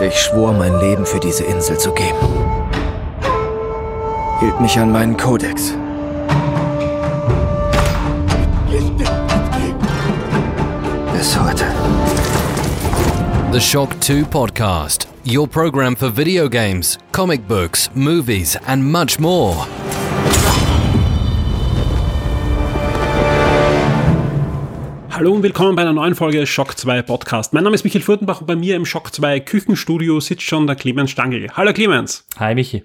Ich schwor, mein Leben für diese Insel zu geben. Hielt mich an meinen Kodex. Bis heute. The Shock 2 Podcast, your program for video games, comic books, movies, and much more. Hallo und willkommen bei einer neuen Folge Shock 2 Podcast. Mein Name ist Michael Furtenbach und bei mir im Shock 2 Küchenstudio sitzt schon der Clemens Stangl. Hallo Clemens. Hi Michi.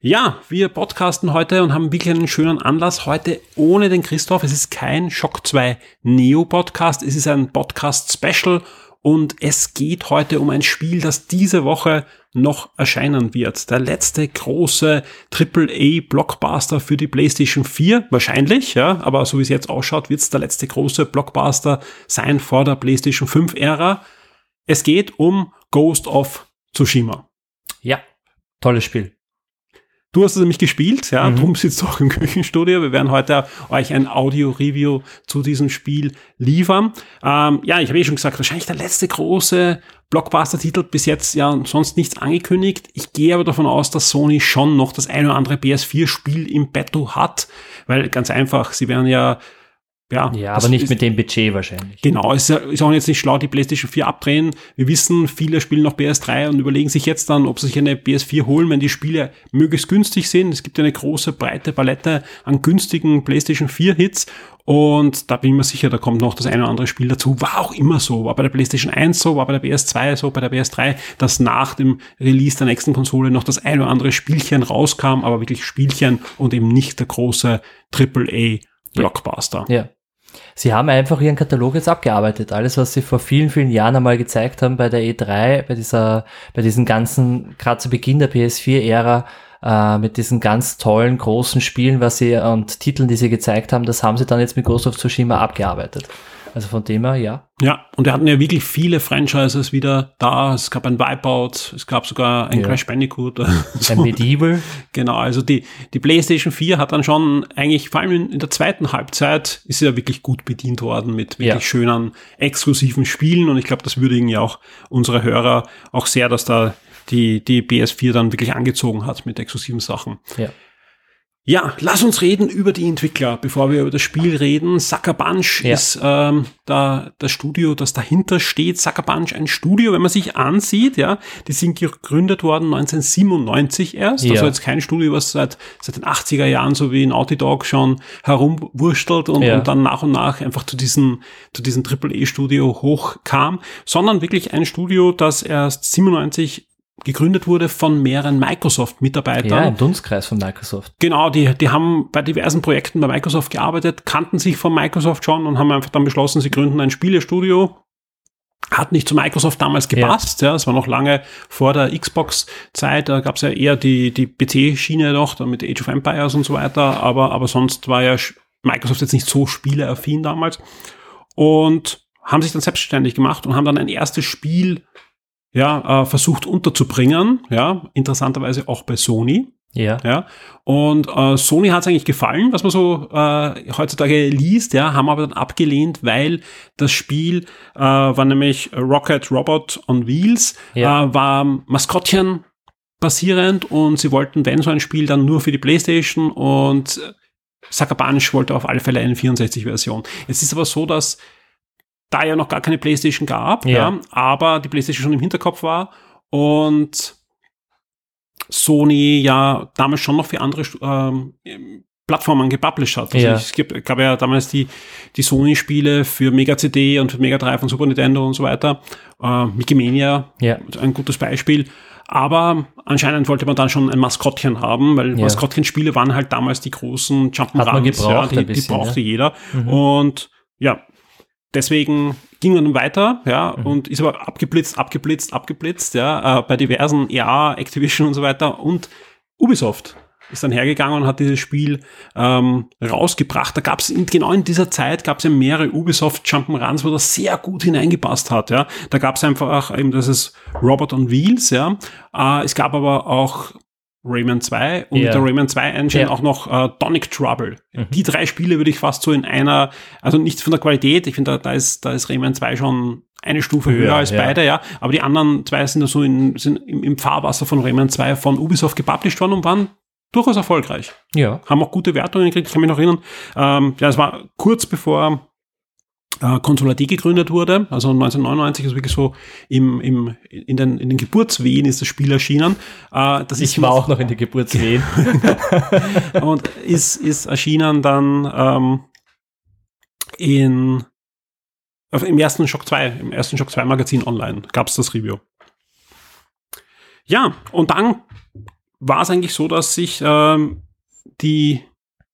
Ja, wir podcasten heute und haben wirklich einen schönen Anlass. Heute ohne den Christoph. Es ist kein Shock 2 Neo Podcast. Es ist ein Podcast Special und es geht heute um ein Spiel, das diese Woche noch erscheinen wird. Der letzte große AAA Blockbuster für die PlayStation 4. Wahrscheinlich, ja, aber so wie es jetzt ausschaut, wird es der letzte große Blockbuster sein vor der PlayStation 5 Ära. Es geht um Ghost of Tsushima. Ja, tolles Spiel. Du hast es nämlich gespielt, ja, mhm. drum sitzt du auch im Küchenstudio. Wir werden heute euch ein Audio-Review zu diesem Spiel liefern. Ähm, ja, ich habe eh schon gesagt, wahrscheinlich der letzte große Blockbuster-Titel, bis jetzt ja sonst nichts angekündigt. Ich gehe aber davon aus, dass Sony schon noch das eine oder andere PS4-Spiel im Betto hat, weil ganz einfach, sie werden ja ja, ja aber nicht ist, mit dem Budget wahrscheinlich. Genau, es ist auch jetzt nicht schlau, die PlayStation 4 abdrehen. Wir wissen, viele spielen noch PS3 und überlegen sich jetzt dann, ob sie sich eine PS4 holen, wenn die Spiele möglichst günstig sind. Es gibt eine große, breite Palette an günstigen PlayStation 4 Hits und da bin ich mir sicher, da kommt noch das eine oder andere Spiel dazu. War auch immer so, war bei der PlayStation 1 so, war bei der PS2 so, bei der PS3, dass nach dem Release der nächsten Konsole noch das eine oder andere Spielchen rauskam, aber wirklich Spielchen und eben nicht der große AAA Blockbuster. Ja. Sie haben einfach ihren Katalog jetzt abgearbeitet. Alles, was sie vor vielen, vielen Jahren einmal gezeigt haben bei der E3, bei dieser, bei diesen ganzen, gerade zu Beginn der PS4-Ära, äh, mit diesen ganz tollen, großen Spielen, was sie und Titeln, die sie gezeigt haben, das haben sie dann jetzt mit Ghost of Tsushima abgearbeitet. Also von dem her, ja. Ja, und wir hatten ja wirklich viele Franchises wieder da. Es gab ein Wipeout, es gab sogar ein ja. Crash Bandicoot. so. Ein Medieval. Genau, also die, die PlayStation 4 hat dann schon eigentlich, vor allem in, in der zweiten Halbzeit, ist sie ja wirklich gut bedient worden mit wirklich ja. schönen, exklusiven Spielen. Und ich glaube, das würdigen ja auch unsere Hörer auch sehr, dass da die, die PS4 dann wirklich angezogen hat mit exklusiven Sachen. Ja. Ja, lass uns reden über die Entwickler, bevor wir über das Spiel reden. Sucker Bunch ja. ist ähm, da, das Studio, das dahinter steht. Sucker Bunch, ein Studio, wenn man sich ansieht, ja, die sind gegründet worden 1997 erst. Ja. Also jetzt kein Studio, was seit, seit den 80er Jahren so wie Naughty Dog schon herumwurstelt und, ja. und dann nach und nach einfach zu diesem, zu diesem AAA-Studio hochkam, sondern wirklich ein Studio, das erst 97 gegründet wurde von mehreren Microsoft-Mitarbeitern. Ja, im Dunstkreis von Microsoft. Genau, die, die haben bei diversen Projekten bei Microsoft gearbeitet, kannten sich von Microsoft schon und haben einfach dann beschlossen, sie gründen ein Spielestudio. Hat nicht zu Microsoft damals gepasst, ja, es ja, war noch lange vor der Xbox-Zeit, da gab es ja eher die, die PC-Schiene noch, dann mit Age of Empires und so weiter, aber, aber sonst war ja Microsoft jetzt nicht so spieleaffin damals. Und haben sich dann selbstständig gemacht und haben dann ein erstes Spiel ja, äh, versucht unterzubringen, ja, interessanterweise auch bei Sony. Ja. ja. Und äh, Sony hat es eigentlich gefallen, was man so äh, heutzutage liest, ja, haben aber dann abgelehnt, weil das Spiel äh, war nämlich Rocket Robot on Wheels, ja. äh, war Maskottchen basierend und sie wollten, wenn so ein Spiel, dann nur für die Playstation und Sucker Bunch wollte auf alle Fälle eine 64-Version. Es ist aber so, dass da ja noch gar keine PlayStation gab, ja. ja. aber die PlayStation schon im Hinterkopf war und Sony ja damals schon noch für andere ähm, Plattformen gepublished hat. Also ja. Es gibt, gab ja damals die, die Sony-Spiele für Mega CD und für Mega Drive und Super Nintendo und so weiter. Äh, Mickey Mania, ja. ein gutes Beispiel. Aber anscheinend wollte man dann schon ein Maskottchen haben, weil ja. Maskottchenspiele waren halt damals die großen Jump'n'Runs, ja, die, bisschen, die brauchte jeder. Mhm. Und ja, deswegen ging man dann weiter, ja, mhm. und ist aber abgeblitzt, abgeblitzt, abgeblitzt, ja, äh, bei diversen EA, Activision und so weiter und Ubisoft ist dann hergegangen und hat dieses Spiel ähm, rausgebracht. Da gab es genau in dieser Zeit gab es ja mehrere Ubisoft Jump'n'Runs, wo das sehr gut hineingepasst hat. Ja, da gab es einfach eben ist Robot on Wheels. Ja, äh, es gab aber auch Rayman 2 und yeah. der Rayman 2 Engine yeah. auch noch äh, Tonic Trouble. Mhm. Die drei Spiele würde ich fast so in einer, also nicht von der Qualität, ich finde, da, da, ist, da ist Rayman 2 schon eine Stufe höher ja, als ja. beide, ja. Aber die anderen zwei sind so in, sind im, im Fahrwasser von Rayman 2 von Ubisoft gepublished worden und waren durchaus erfolgreich. Ja. Haben auch gute Wertungen gekriegt, ich kann mich noch erinnern. Ähm, ja, es war kurz bevor äh, Console AD gegründet wurde, also 1999 ist wirklich so im, im, in, den, in den Geburtswehen ist das Spiel erschienen. Äh, das ich war auch noch in den Geburtswehen. und ist, ist erschienen dann ähm, in im ersten Shock 2, im ersten Shock 2 Magazin online gab es das Review. Ja, und dann war es eigentlich so, dass sich ähm, die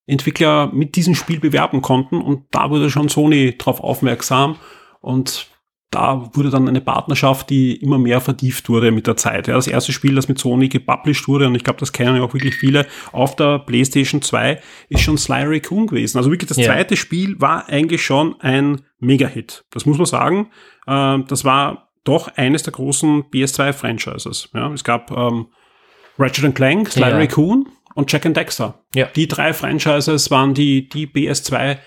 Entwickler mit diesem Spiel bewerben konnten und da wurde schon Sony drauf aufmerksam und da wurde dann eine Partnerschaft, die immer mehr vertieft wurde mit der Zeit. Ja, das erste Spiel, das mit Sony gepublished wurde, und ich glaube, das kennen ja auch wirklich viele, auf der PlayStation 2 ist schon Sly Raccoon gewesen. Also wirklich das ja. zweite Spiel war eigentlich schon ein Mega-Hit. Das muss man sagen. Ähm, das war doch eines der großen PS2-Franchises. Ja, es gab ähm, Ratchet Clank, Sly ja. Raccoon und Jack and Dexter. Ja. Die drei Franchises waren die, die PS2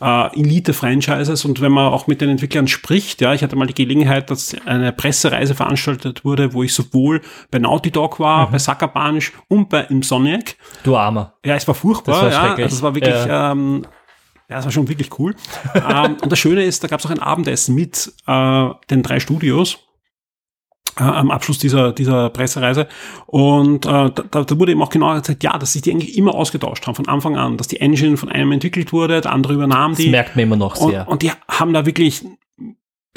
äh, Elite-Franchises und wenn man auch mit den Entwicklern spricht, ja, ich hatte mal die Gelegenheit, dass eine Pressereise veranstaltet wurde, wo ich sowohl bei Naughty Dog war, mhm. bei Sucker Punch und bei Insomniac. Du Armer. Ja, es war furchtbar, das war ja, also es war wirklich, ja. ähm, ja, es war schon wirklich cool. ähm, und das Schöne ist, da gab es auch ein Abendessen mit äh, den drei Studios äh, am Abschluss dieser, dieser Pressereise. Und äh, da, da wurde eben auch genau gesagt, ja, dass sich die eigentlich immer ausgetauscht haben von Anfang an, dass die Engine von einem entwickelt wurde, der andere übernahm die. Das merkt man immer noch sehr. Und, und die haben da wirklich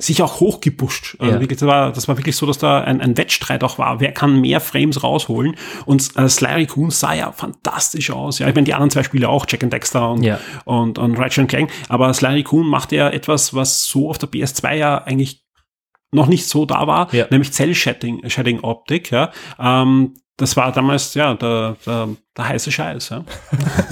sich auch hochgepusht. Also ja. wirklich, das, war, das war wirklich so, dass da ein, ein Wettstreit auch war. Wer kann mehr Frames rausholen? Und äh, Sly Coon sah ja fantastisch aus. Ja, ich meine, die anderen zwei Spiele auch, Jack and Dexter und, ja. und, und Ratchet Clank. Aber Sly Coon macht ja etwas, was so auf der PS2 ja eigentlich noch nicht so da war, ja. nämlich Cell-Shading-Optik. Ja. Ähm, das war damals ja der, der, der heiße Scheiß. Ja.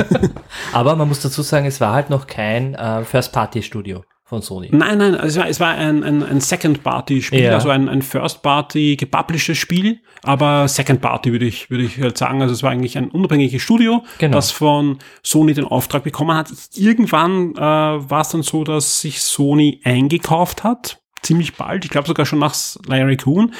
Aber man muss dazu sagen, es war halt noch kein äh, First-Party-Studio von Sony. Nein, nein, es war, es war ein, ein, ein Second-Party-Spiel, ja. also ein, ein First-Party gepublishedes Spiel, aber Second-Party würde ich, würde ich halt sagen. Also es war eigentlich ein unabhängiges Studio, genau. das von Sony den Auftrag bekommen hat. Irgendwann äh, war es dann so, dass sich Sony eingekauft hat ziemlich bald, ich glaube sogar schon nach Larry Kuhn,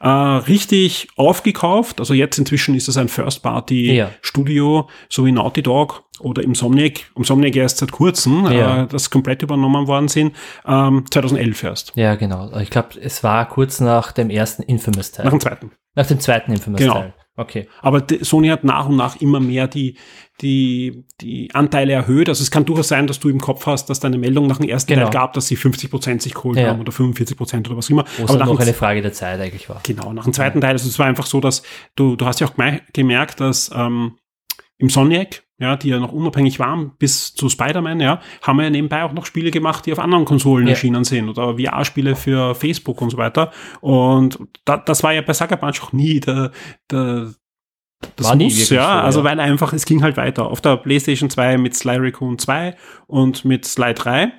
äh, richtig aufgekauft. Also jetzt inzwischen ist es ein First-Party-Studio, ja. so wie Naughty Dog oder Insomniac. Insomniac erst seit kurzem, ja. äh, das komplett übernommen worden sind, ähm, 2011 erst. Ja, genau. Ich glaube, es war kurz nach dem ersten Infamous-Teil. Nach dem zweiten. Nach dem zweiten Infamous-Teil. Genau. Okay. Aber Sony hat nach und nach immer mehr die, die, die Anteile erhöht. Also es kann durchaus sein, dass du im Kopf hast, dass deine Meldung nach dem ersten genau. Teil gab, dass sie 50 Prozent sich geholt ja. haben oder 45 Prozent oder was immer. Wo es Aber noch eine Frage der Zeit eigentlich war. Genau, nach dem zweiten. Teil. Also es war einfach so, dass du, du hast ja auch gemerkt, dass ähm, im Soniac ja, die ja noch unabhängig waren, bis zu Spider-Man, ja, haben wir ja nebenbei auch noch Spiele gemacht, die auf anderen Konsolen ja. erschienen sind oder VR-Spiele für Facebook und so weiter. Und da, das war ja bei Sucker Punch auch nie der, der das war muss, ja, so, also ja. weil einfach, es ging halt weiter. Auf der PlayStation 2 mit Sly Raccoon 2 und mit Sly 3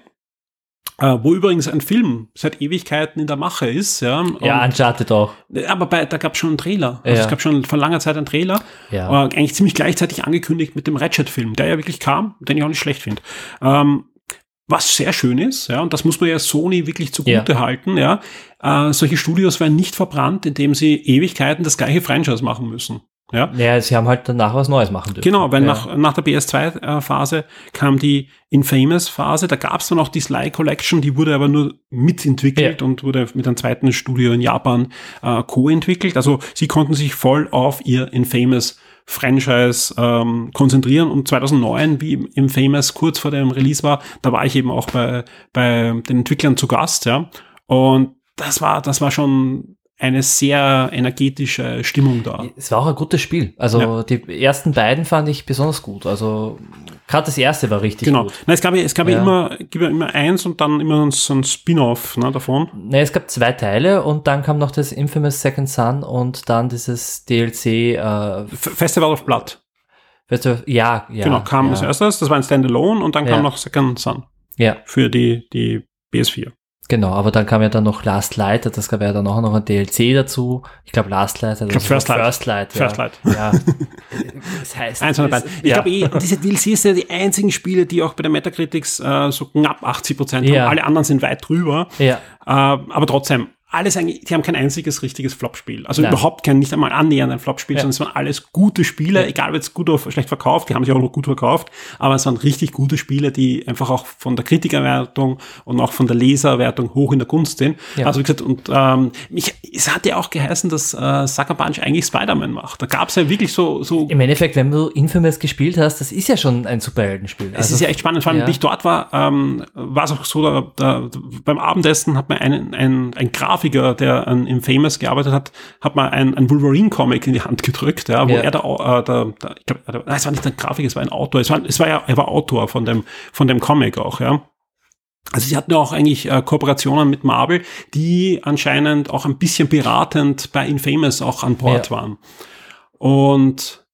äh, wo übrigens ein Film seit Ewigkeiten in der Mache ist. Ja, ja Uncharted auch. Aber bei, da gab es schon einen Trailer. Also ja. Es gab schon vor langer Zeit einen Trailer. Ja. Äh, eigentlich ziemlich gleichzeitig angekündigt mit dem Ratchet-Film, der ja wirklich kam, den ich auch nicht schlecht finde. Ähm, was sehr schön ist, ja, und das muss man ja Sony wirklich zugute ja. halten, ja. Äh, solche Studios werden nicht verbrannt, indem sie Ewigkeiten das gleiche Franchise machen müssen. Ja. ja, sie haben halt danach was Neues machen dürfen. Genau, weil ja. nach, nach der PS2-Phase kam die Infamous-Phase. Da gab es dann auch die Sly Collection, die wurde aber nur mitentwickelt ja. und wurde mit einem zweiten Studio in Japan äh, co-entwickelt. Also sie konnten sich voll auf ihr Infamous Franchise ähm, konzentrieren. Und 2009, wie im Famous kurz vor dem Release war, da war ich eben auch bei, bei den Entwicklern zu Gast, ja. Und das war, das war schon eine sehr energetische Stimmung da. Es war auch ein gutes Spiel. Also ja. die ersten beiden fand ich besonders gut. Also gerade das erste war richtig genau. gut. Genau. Es gab ja, es gab ja. immer, gibt ja immer eins und dann immer so ein Spin-off ne, davon. Ne, es gab zwei Teile und dann kam noch das Infamous Second Son und dann dieses DLC äh, Festival of Blood. Festival, ja, ja. Genau, kam ja. als erstes, das war ein Standalone und dann kam noch Second Son. Ja. Für die, die PS4. Genau, aber dann kam ja dann noch Last Light, das gab ja dann auch noch ein DLC dazu. Ich glaube Last Light. Also ich glaube First Light. First Light, ja. First Light. Ja. das heißt. Eins von beiden. Ich ja. glaube eh, diese DLCs sind ja die einzigen Spiele, die auch bei der Metacritics äh, so knapp 80 Prozent ja. haben. Alle anderen sind weit drüber. Ja. Äh, aber trotzdem, alles eigentlich, die haben kein einziges richtiges Flop-Spiel. Also Nein. überhaupt kein, nicht einmal annähernd ein Flop-Spiel, ja. sondern es waren alles gute Spiele, ja. egal ob es gut oder schlecht verkauft, die haben sich auch noch gut verkauft, aber es waren richtig gute Spiele, die einfach auch von der Kritikerwertung und auch von der Leserwertung hoch in der Gunst sind. Ja. Also wie gesagt, und ähm, mich, es hat ja auch geheißen, dass äh, Sucker Punch eigentlich Spider-Man macht. Da gab es ja wirklich so, so. Im Endeffekt, wenn du Infamous gespielt hast, das ist ja schon ein Superheldenspiel. Also, es ist ja echt spannend. Vor allem, ja. ich dort war, ähm, war es auch so, da, da, beim Abendessen hat man einen, ein, ein Grafiker, der an Infamous gearbeitet hat, hat mal ein, ein Wolverine-Comic in die Hand gedrückt, ja, wo ja. er da, äh, da, da ich glaube, es war nicht ein Grafik, es war ein Autor, es war, es war ja, er war Autor von dem, von dem Comic auch, ja. Also sie hatten ja auch eigentlich äh, Kooperationen mit Marvel, die anscheinend auch ein bisschen beratend bei Infamous auch an Bord ja. waren. Und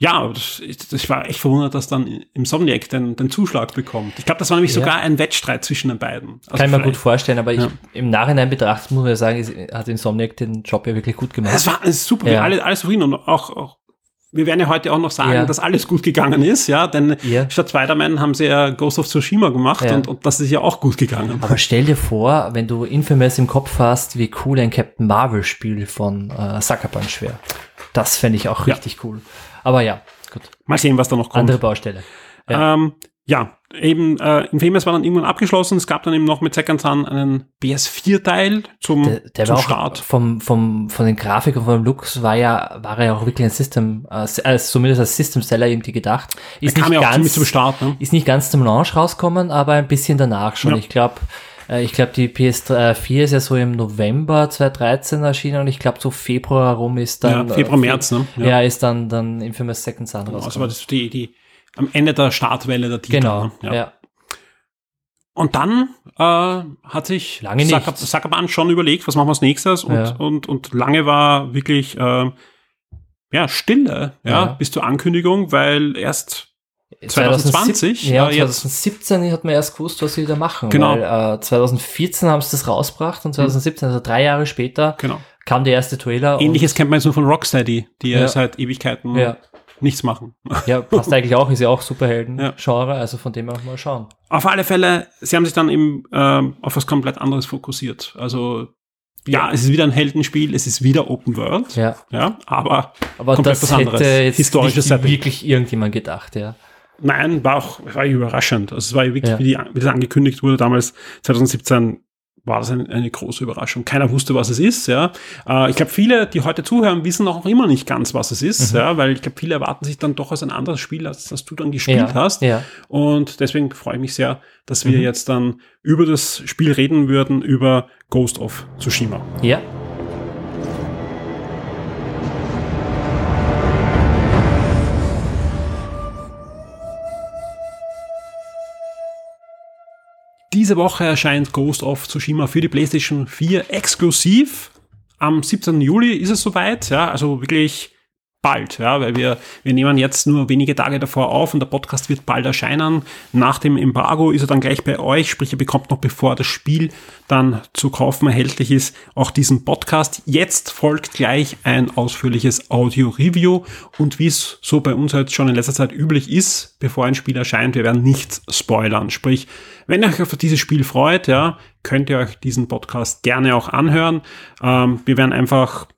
ja, das, ich war echt verwundert, dass dann Insomniac den, den Zuschlag bekommt. Ich glaube, das war nämlich ja. sogar ein Wettstreit zwischen den beiden. Also Kann ich mir gut vorstellen, aber ich, ja. im Nachhinein betrachtet muss man sagen, hat Insomniac den Job ja wirklich gut gemacht. Es war super, ja. wir alle, alles zufrieden und auch, auch wir werden ja heute auch noch sagen, ja. dass alles gut gegangen ist, ja, denn ja. statt Spider-Man haben sie ja Ghost of Tsushima gemacht ja. und, und das ist ja auch gut gegangen. Aber stell dir vor, wenn du Infamous im Kopf hast, wie cool ein Captain Marvel-Spiel von äh, Sucker Punch wäre. Das fände ich auch richtig cool. Aber ja, gut. Mal sehen, was da noch kommt. Andere Baustelle. Ja, ähm, ja eben äh, Infamous war dann irgendwann abgeschlossen. Es gab dann eben noch mit Second Son einen PS4-Teil zum, der, der zum Start. Vom, vom, von den Grafiken, von dem Looks war ja, war er ja auch wirklich ein System, äh, als, zumindest als System-Seller irgendwie gedacht. Ist nicht ja auch ganz, zum Start, ne? Ist nicht ganz zum Launch rauskommen, aber ein bisschen danach schon. Ja. Ich glaube, ich glaube, die PS4 ist ja so im November 2013 erschienen und ich glaube, so Februar rum ist dann. Ja, Februar, März, ne? Ja, ja ist dann, dann Infamous Second Son genau, Also war das die, die, am Ende der Startwelle der Titel. Genau, ne? ja. ja. Und dann äh, hat sich lange Zuckerman schon überlegt, was machen wir als nächstes und, ja. und, und lange war wirklich äh, ja, Stille ja, ja, bis zur Ankündigung, weil erst 2020? Ja, 2017 hat man erst gewusst, was sie da machen. Genau. Weil, äh, 2014 haben sie das rausgebracht und 2017, also drei Jahre später, genau. kam der erste Trailer. Ähnliches kennt man jetzt nur von Rocksteady, die ja, seit Ewigkeiten ja. nichts machen. Ja, passt eigentlich auch, ist ja auch Superhelden-Genre, also von dem auch mal schauen. Auf alle Fälle, sie haben sich dann eben ähm, auf was komplett anderes fokussiert. Also ja, es ist wieder ein Heldenspiel, es ist wieder Open World. Ja. Ja, aber, aber komplett das was anderes. Hätte jetzt Historisches nicht wirklich irgendjemand gedacht, ja. Nein, war auch war überraschend. Also es war wirklich, ja. wie, die, wie das angekündigt wurde damals 2017, war das eine, eine große Überraschung. Keiner wusste, was es ist. Ja, äh, ich glaube, viele, die heute zuhören, wissen auch immer nicht ganz, was es ist. Mhm. Ja, weil ich glaube, viele erwarten sich dann doch als ein anderes Spiel, als das du dann gespielt ja. hast. Ja. Und deswegen freue ich mich sehr, dass wir mhm. jetzt dann über das Spiel reden würden, über Ghost of Tsushima. Ja. Diese Woche erscheint Ghost of Tsushima für die PlayStation 4 exklusiv. Am 17. Juli ist es soweit, ja, also wirklich bald, ja, weil wir, wir nehmen jetzt nur wenige Tage davor auf und der Podcast wird bald erscheinen. Nach dem Embargo ist er dann gleich bei euch, sprich, ihr bekommt noch bevor das Spiel dann zu kaufen erhältlich ist, auch diesen Podcast. Jetzt folgt gleich ein ausführliches Audio-Review und wie es so bei uns jetzt schon in letzter Zeit üblich ist, bevor ein Spiel erscheint, wir werden nichts spoilern. Sprich, wenn ihr euch auf dieses Spiel freut, ja, könnt ihr euch diesen Podcast gerne auch anhören. Ähm, wir werden einfach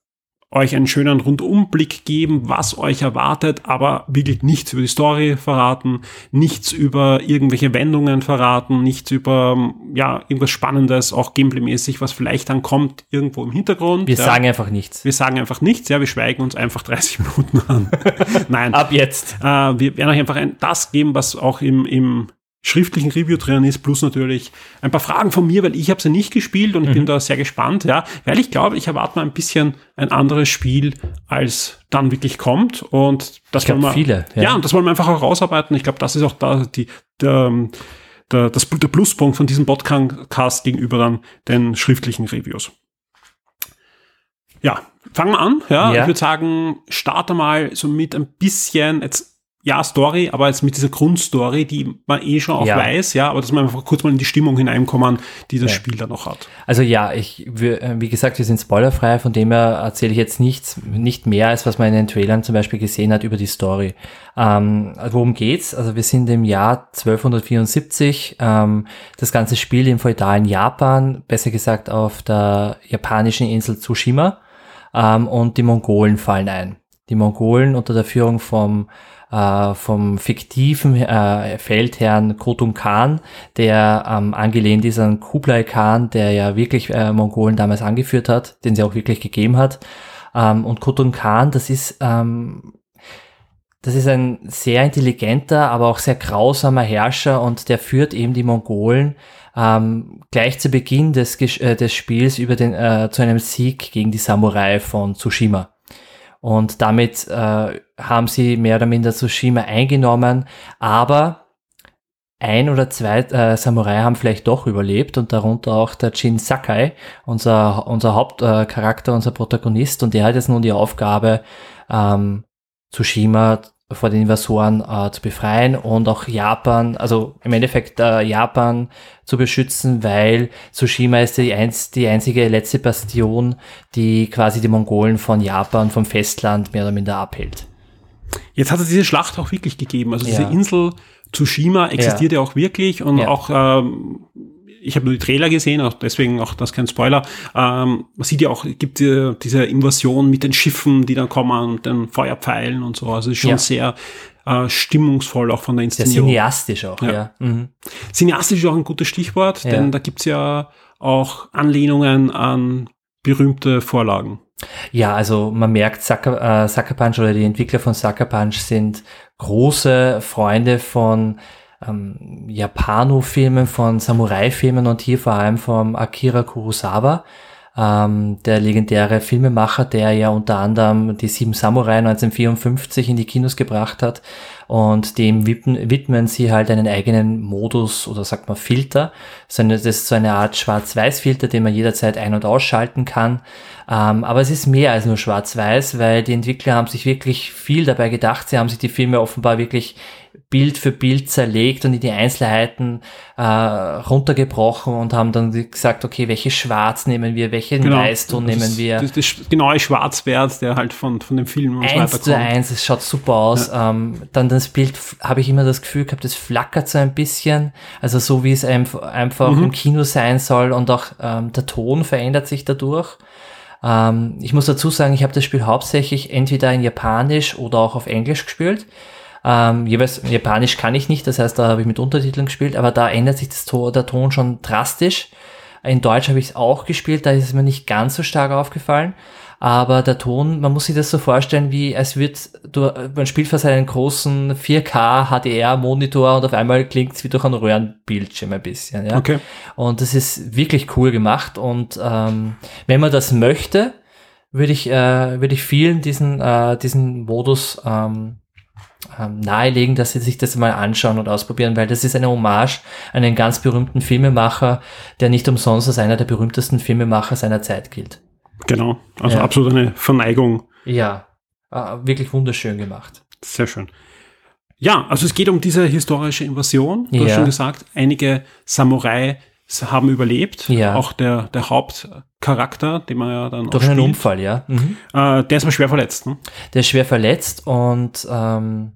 euch einen schönen Rundumblick geben, was euch erwartet, aber wirklich nichts über die Story verraten, nichts über irgendwelche Wendungen verraten, nichts über ja irgendwas Spannendes, auch gameplaymäßig, was vielleicht dann kommt irgendwo im Hintergrund. Wir ja. sagen einfach nichts. Wir sagen einfach nichts, ja, wir schweigen uns einfach 30 Minuten an. Nein. Ab jetzt. Äh, wir werden euch einfach ein, das geben, was auch im, im schriftlichen Review drin ist, plus natürlich ein paar Fragen von mir, weil ich habe sie nicht gespielt und mhm. bin da sehr gespannt, ja, weil ich glaube, ich erwarte mal ein bisschen ein anderes Spiel, als dann wirklich kommt und das ich wollen wir, viele, ja. ja. und das wollen wir einfach auch rausarbeiten. Ich glaube, das ist auch da die, der, der, das, der Pluspunkt von diesem Podcast gegenüber dann den schriftlichen Reviews. Ja, fangen wir an, ja. ja. Ich würde sagen, starte mal so mit ein bisschen, jetzt ja, Story, aber jetzt mit dieser Grundstory, die man eh schon auch ja. weiß, ja, aber dass man einfach kurz mal in die Stimmung hineinkommen, die das ja. Spiel dann noch hat. Also ja, ich, wie gesagt, wir sind spoilerfrei, von dem her erzähle ich jetzt nichts, nicht mehr, als was man in den Trailern zum Beispiel gesehen hat über die Story. Ähm, worum geht's? Also wir sind im Jahr 1274, ähm, das ganze Spiel im feudalen Japan, besser gesagt auf der japanischen Insel Tsushima, ähm, und die Mongolen fallen ein. Die Mongolen unter der Führung vom äh, vom fiktiven äh, Feldherrn Khotun Khan, der ähm, angelehnt ist an Kublai Khan, der ja wirklich äh, Mongolen damals angeführt hat, den sie auch wirklich gegeben hat. Ähm, und Khotun Khan, das ist ähm, das ist ein sehr intelligenter, aber auch sehr grausamer Herrscher und der führt eben die Mongolen ähm, gleich zu Beginn des, äh, des Spiels über den, äh, zu einem Sieg gegen die Samurai von Tsushima. Und damit äh, haben sie mehr oder minder Tsushima eingenommen, aber ein oder zwei äh, Samurai haben vielleicht doch überlebt und darunter auch der Jin Sakai, unser, unser Hauptcharakter, unser Protagonist. Und der hat jetzt nun die Aufgabe, ähm, Tsushima vor den Invasoren äh, zu befreien und auch Japan, also im Endeffekt äh, Japan zu beschützen, weil Tsushima ist die, einz die einzige letzte Bastion, die quasi die Mongolen von Japan, vom Festland mehr oder minder abhält. Jetzt hat es diese Schlacht auch wirklich gegeben. Also diese ja. Insel Tsushima existiert ja, ja auch wirklich und ja. auch ähm, ich habe nur die Trailer gesehen, auch deswegen auch das kein Spoiler. Ähm, man sieht ja auch, gibt ja diese Invasion mit den Schiffen, die dann kommen und den Feuerpfeilen und so. Also ist schon ja. sehr äh, stimmungsvoll auch von der Inszenierung. Sehr cineastisch auch, ja. ja. Mhm. Cineastisch ist auch ein gutes Stichwort, ja. denn da gibt's ja auch Anlehnungen an berühmte Vorlagen. Ja, also man merkt, Sucker, äh, Sucker Punch oder die Entwickler von Sucker Punch sind große Freunde von ähm, Japano-Filmen, von Samurai-Filmen und hier vor allem vom Akira Kurosawa, ähm, der legendäre Filmemacher, der ja unter anderem die Sieben Samurai 1954 in die Kinos gebracht hat und dem widmen sie halt einen eigenen Modus oder sagt man Filter. Das ist so eine Art Schwarz-Weiß-Filter, den man jederzeit ein- und ausschalten kann. Ähm, aber es ist mehr als nur Schwarz-Weiß, weil die Entwickler haben sich wirklich viel dabei gedacht. Sie haben sich die Filme offenbar wirklich Bild für Bild zerlegt und in die Einzelheiten äh, runtergebrochen und haben dann gesagt, okay, welche Schwarz nehmen wir, welchen genau. Weißton nehmen wir. Das, das, das genaue Schwarzwert, der halt von, von dem Film und eins so weiter zu eins, es schaut super aus. Ja. Ähm, dann das Bild habe ich immer das Gefühl gehabt, es flackert so ein bisschen, also so wie es einfach mhm. im Kino sein soll und auch ähm, der Ton verändert sich dadurch. Ähm, ich muss dazu sagen, ich habe das Spiel hauptsächlich entweder in Japanisch oder auch auf Englisch gespielt. Ähm, jeweils Japanisch kann ich nicht, das heißt, da habe ich mit Untertiteln gespielt, aber da ändert sich das to der Ton schon drastisch. In Deutsch habe ich es auch gespielt, da ist es mir nicht ganz so stark aufgefallen. Aber der Ton, man muss sich das so vorstellen, wie es wird, du, man spielt vor seinen großen 4K HDR-Monitor und auf einmal klingt es wie durch einen Röhrenbildschirm ein bisschen. Ja? Okay. Und das ist wirklich cool gemacht. Und ähm, wenn man das möchte, würde ich, äh, würde ich vielen diesen, äh, diesen Modus ähm, ähm, nahelegen, dass sie sich das mal anschauen und ausprobieren, weil das ist eine Hommage an einen ganz berühmten Filmemacher, der nicht umsonst als einer der berühmtesten Filmemacher seiner Zeit gilt. Genau, also ja. absolut eine Verneigung. Ja, äh, wirklich wunderschön gemacht. Sehr schön. Ja, also es geht um diese historische Invasion. Du ja. hast schon gesagt, einige Samurai haben überlebt. Ja. Auch der, der Hauptcharakter, den man ja dann Durch einen Unfall, ja. Mhm. Äh, der ist mal schwer verletzt. Ne? Der ist schwer verletzt und ähm,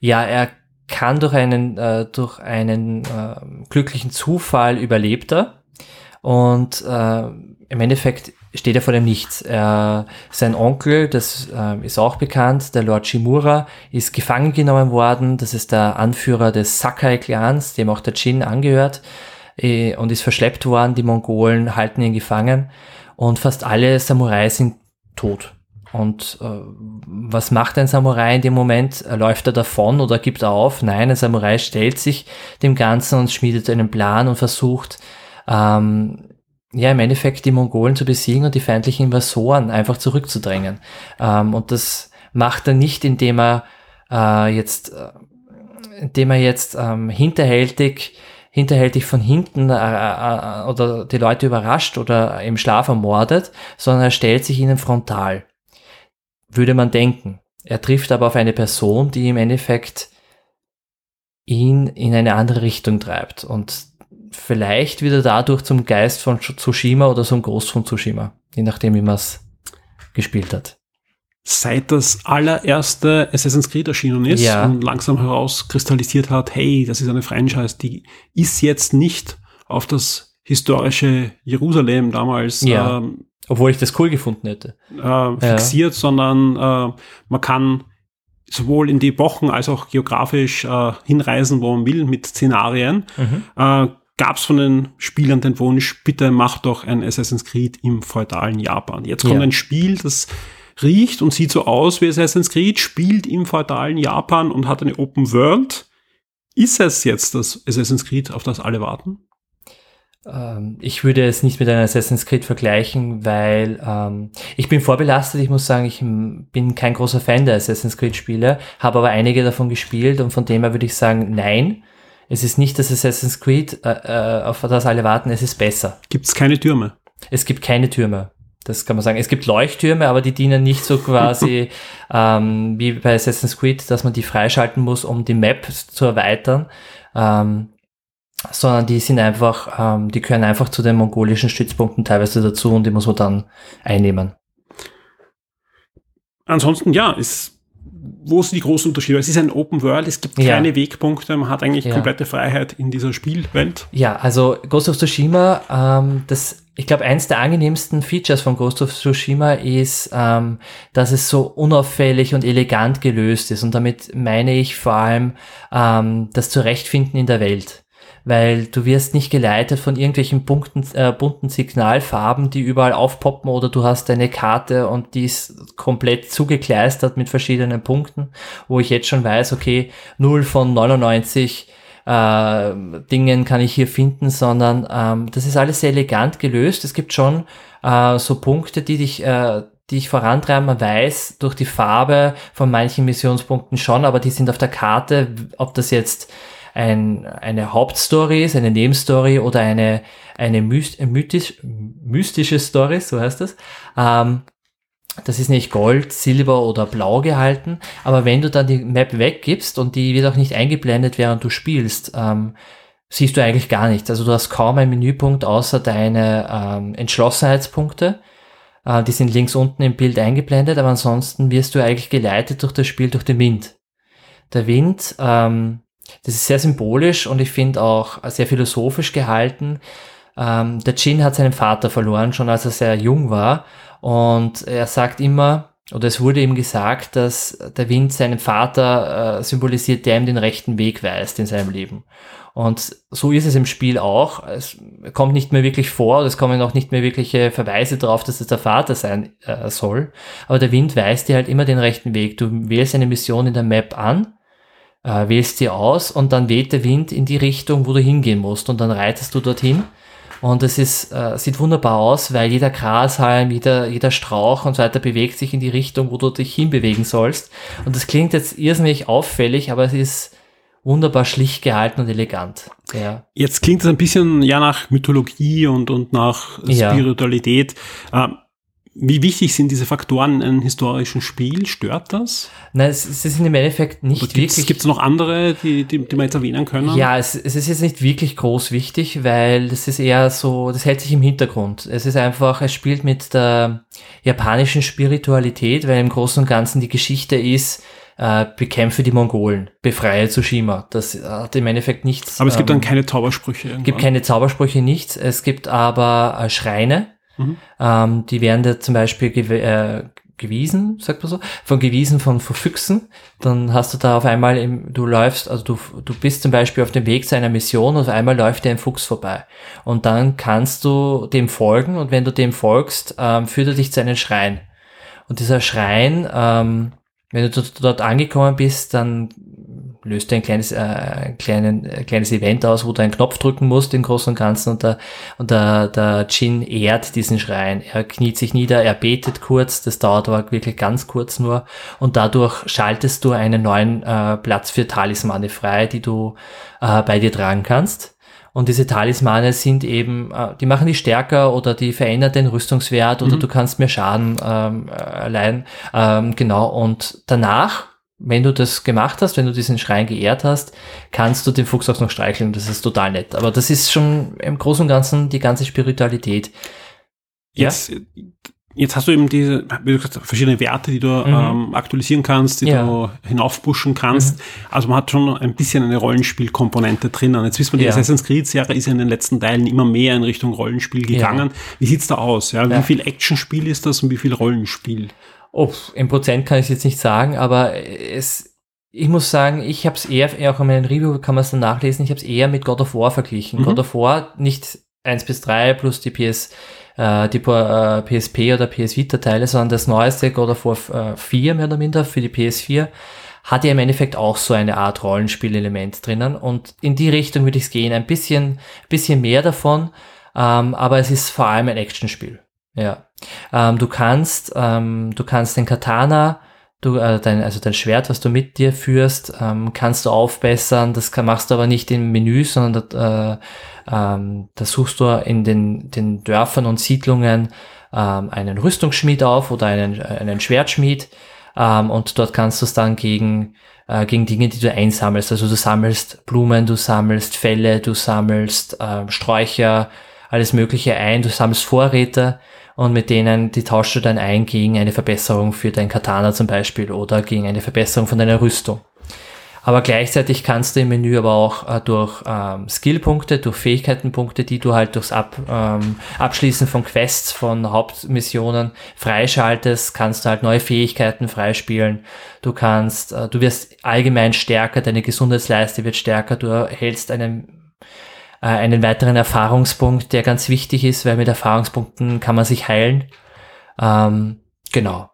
ja, er kann durch einen, äh, durch einen äh, glücklichen Zufall überlebt er. Und äh, im Endeffekt steht er vor dem Nichts. Er, sein Onkel, das äh, ist auch bekannt, der Lord Shimura, ist gefangen genommen worden. Das ist der Anführer des Sakai-Clans, dem auch der Jin angehört, äh, und ist verschleppt worden. Die Mongolen halten ihn gefangen und fast alle Samurai sind tot. Und äh, was macht ein Samurai in dem Moment? Läuft er davon oder gibt er auf? Nein, ein Samurai stellt sich dem Ganzen und schmiedet einen Plan und versucht, ähm, ja, im Endeffekt die Mongolen zu besiegen und die feindlichen Invasoren einfach zurückzudrängen. Ähm, und das macht er nicht, indem er äh, jetzt, äh, indem er jetzt ähm, hinterhältig hinterhältig von hinten äh, äh, oder die Leute überrascht oder im Schlaf ermordet, sondern er stellt sich ihnen frontal würde man denken. er trifft aber auf eine Person, die im Endeffekt ihn in eine andere Richtung treibt. Und vielleicht wieder dadurch zum Geist von Tsushima oder zum Ghost von Tsushima, je nachdem, wie man es gespielt hat. Seit das allererste Assassin's Creed erschienen ist ja. und langsam herauskristallisiert hat, hey, das ist eine Franchise, die ist jetzt nicht auf das historische Jerusalem damals ja. ähm, obwohl ich das cool gefunden hätte. Äh, fixiert, ja. sondern äh, man kann sowohl in die Epochen als auch geografisch äh, hinreisen, wo man will, mit Szenarien. Mhm. Gab es von den Spielern den Wunsch, bitte mach doch ein Assassin's Creed im feudalen Japan. Jetzt kommt ja. ein Spiel, das riecht und sieht so aus wie Assassin's Creed, spielt im feudalen Japan und hat eine Open World. Ist es jetzt das Assassin's Creed, auf das alle warten? Ähm, ich würde es nicht mit einem Assassin's Creed vergleichen, weil ähm, ich bin vorbelastet. Ich muss sagen, ich bin kein großer Fan der Assassin's Creed Spiele, habe aber einige davon gespielt und von dem her würde ich sagen, nein. Es ist nicht das Assassin's Creed, äh, äh auf das alle warten, es ist besser. Gibt es keine Türme? Es gibt keine Türme. Das kann man sagen. Es gibt Leuchttürme, aber die dienen nicht so quasi ähm, wie bei Assassin's Creed, dass man die freischalten muss, um die Map zu erweitern. Ähm, sondern die sind einfach, ähm, die gehören einfach zu den mongolischen Stützpunkten teilweise dazu und die muss man dann einnehmen. Ansonsten, ja, ist, wo sind die großen Unterschiede? Es ist ein Open World, es gibt keine ja. Wegpunkte, man hat eigentlich ja. komplette Freiheit in dieser Spielwelt. Ja, also Ghost of Tsushima, ähm, das, ich glaube, eins der angenehmsten Features von Ghost of Tsushima ist, ähm, dass es so unauffällig und elegant gelöst ist. Und damit meine ich vor allem ähm, das Zurechtfinden in der Welt weil du wirst nicht geleitet von irgendwelchen bunten, äh, bunten Signalfarben, die überall aufpoppen oder du hast eine Karte und die ist komplett zugekleistert mit verschiedenen Punkten, wo ich jetzt schon weiß, okay, 0 von 99 äh, Dingen kann ich hier finden, sondern ähm, das ist alles sehr elegant gelöst. Es gibt schon äh, so Punkte, die dich äh, die ich vorantreiben, man weiß durch die Farbe von manchen Missionspunkten schon, aber die sind auf der Karte, ob das jetzt ein, eine Hauptstory ist, eine Nebenstory oder eine, eine mystisch, mystische Story, so heißt das. Ähm, das ist nicht Gold, Silber oder Blau gehalten, aber wenn du dann die Map weggibst und die wird auch nicht eingeblendet, während du spielst, ähm, siehst du eigentlich gar nichts. Also du hast kaum einen Menüpunkt außer deine ähm, Entschlossenheitspunkte. Äh, die sind links unten im Bild eingeblendet, aber ansonsten wirst du eigentlich geleitet durch das Spiel durch den Wind. Der Wind ähm, das ist sehr symbolisch und ich finde auch sehr philosophisch gehalten. Ähm, der Jin hat seinen Vater verloren, schon als er sehr jung war. Und er sagt immer, oder es wurde ihm gesagt, dass der Wind seinen Vater äh, symbolisiert, der ihm den rechten Weg weist in seinem Leben. Und so ist es im Spiel auch. Es kommt nicht mehr wirklich vor, es kommen auch nicht mehr wirkliche Verweise darauf, dass es der Vater sein äh, soll. Aber der Wind weist dir halt immer den rechten Weg. Du wählst eine Mission in der Map an äh, wählst die aus und dann weht der Wind in die Richtung, wo du hingehen musst und dann reitest du dorthin. Und es ist, äh, sieht wunderbar aus, weil jeder Grashalm, jeder, jeder Strauch und so weiter bewegt sich in die Richtung, wo du dich hinbewegen sollst. Und das klingt jetzt irrsinnig auffällig, aber es ist wunderbar schlicht gehalten und elegant. Ja. Jetzt klingt es ein bisschen ja nach Mythologie und, und nach Spiritualität. Ja. Ähm, wie wichtig sind diese Faktoren in einem historischen Spiel? Stört das? Nein, es, es sind im Endeffekt nicht gibt's, wirklich. Gibt es noch andere, die, die, die wir jetzt erwähnen können? Ja, es, es ist jetzt nicht wirklich groß wichtig, weil das ist eher so, das hält sich im Hintergrund. Es ist einfach, es spielt mit der japanischen Spiritualität, weil im Großen und Ganzen die Geschichte ist, äh, bekämpfe die Mongolen, befreie Tsushima. Das hat im Endeffekt nichts. Aber es gibt ähm, dann keine Zaubersprüche. Es gibt keine Zaubersprüche, nichts. Es gibt aber äh, Schreine, Mhm. Ähm, die werden da zum Beispiel gew äh, gewiesen, sagt man so, von gewiesen von, von Füchsen. Dann hast du da auf einmal, im, du läufst, also du, du bist zum Beispiel auf dem Weg zu einer Mission und auf einmal läuft dir ein Fuchs vorbei. Und dann kannst du dem folgen und wenn du dem folgst, ähm, führt er dich zu einem Schrein. Und dieser Schrein, ähm, wenn du dort angekommen bist, dann löst ein kleines, äh, kleinen, äh, kleines Event aus, wo du einen Knopf drücken musst im Großen und Ganzen und der, und der, der Jin ehrt diesen Schrein. Er kniet sich nieder, er betet kurz, das dauert aber wirklich ganz kurz nur und dadurch schaltest du einen neuen äh, Platz für Talismane frei, die du äh, bei dir tragen kannst. Und diese Talismane sind eben, äh, die machen die stärker oder die verändern den Rüstungswert oder mhm. du kannst mehr Schaden ähm, erleiden. Ähm, genau. Und danach, wenn du das gemacht hast, wenn du diesen Schrein geehrt hast, kannst du den Fuchs auch noch streicheln. Das ist total nett. Aber das ist schon im Großen und Ganzen die ganze Spiritualität. Jetzt, ja? Jetzt hast du eben diese, wie du gesagt, verschiedene Werte, die du mhm. ähm, aktualisieren kannst, die ja. du hinaufpushen kannst. Mhm. Also man hat schon ein bisschen eine Rollenspielkomponente drinnen. Jetzt wissen wir, die ja. Assassin's Creed-Serie ist ja in den letzten Teilen immer mehr in Richtung Rollenspiel gegangen. Ja. Wie sieht's da aus? Ja? Wie viel Actionspiel ist das und wie viel Rollenspiel? Oh, im Prozent kann ich jetzt nicht sagen, aber es, ich muss sagen, ich habe es eher, eher auch in meinem Review kann man es dann nachlesen, ich habe es eher mit God of War verglichen. Mhm. God of War nicht 1 bis 3 plus die PS äh, die äh, PSP oder PS Vita Teile, sondern das neueste God of War äh, 4 mehr oder minder für die PS4 hat ja im Endeffekt auch so eine Art Rollenspielelement drinnen und in die Richtung würde ich es gehen, ein bisschen, bisschen mehr davon, ähm, aber es ist vor allem ein Actionspiel. Ja, ähm, du kannst, ähm, du kannst den Katana Du, äh, dein, also dein Schwert, was du mit dir führst, ähm, kannst du aufbessern. Das kann, machst du aber nicht im Menü, sondern äh, ähm, da suchst du in den, den Dörfern und Siedlungen ähm, einen Rüstungsschmied auf oder einen, einen Schwertschmied. Ähm, und dort kannst du es dann gegen, äh, gegen Dinge, die du einsammelst. Also du sammelst Blumen, du sammelst Felle, du sammelst äh, Sträucher, alles Mögliche ein, du sammelst Vorräte und mit denen, die tauschst du dann ein gegen eine Verbesserung für dein Katana zum Beispiel oder gegen eine Verbesserung von deiner Rüstung. Aber gleichzeitig kannst du im Menü aber auch äh, durch ähm, Skillpunkte, durch Fähigkeitenpunkte, die du halt durchs Ab, ähm, Abschließen von Quests, von Hauptmissionen freischaltest, kannst du halt neue Fähigkeiten freispielen. Du kannst, äh, du wirst allgemein stärker, deine Gesundheitsleiste wird stärker, du erhältst einen einen weiteren Erfahrungspunkt, der ganz wichtig ist, weil mit Erfahrungspunkten kann man sich heilen. Ähm, genau.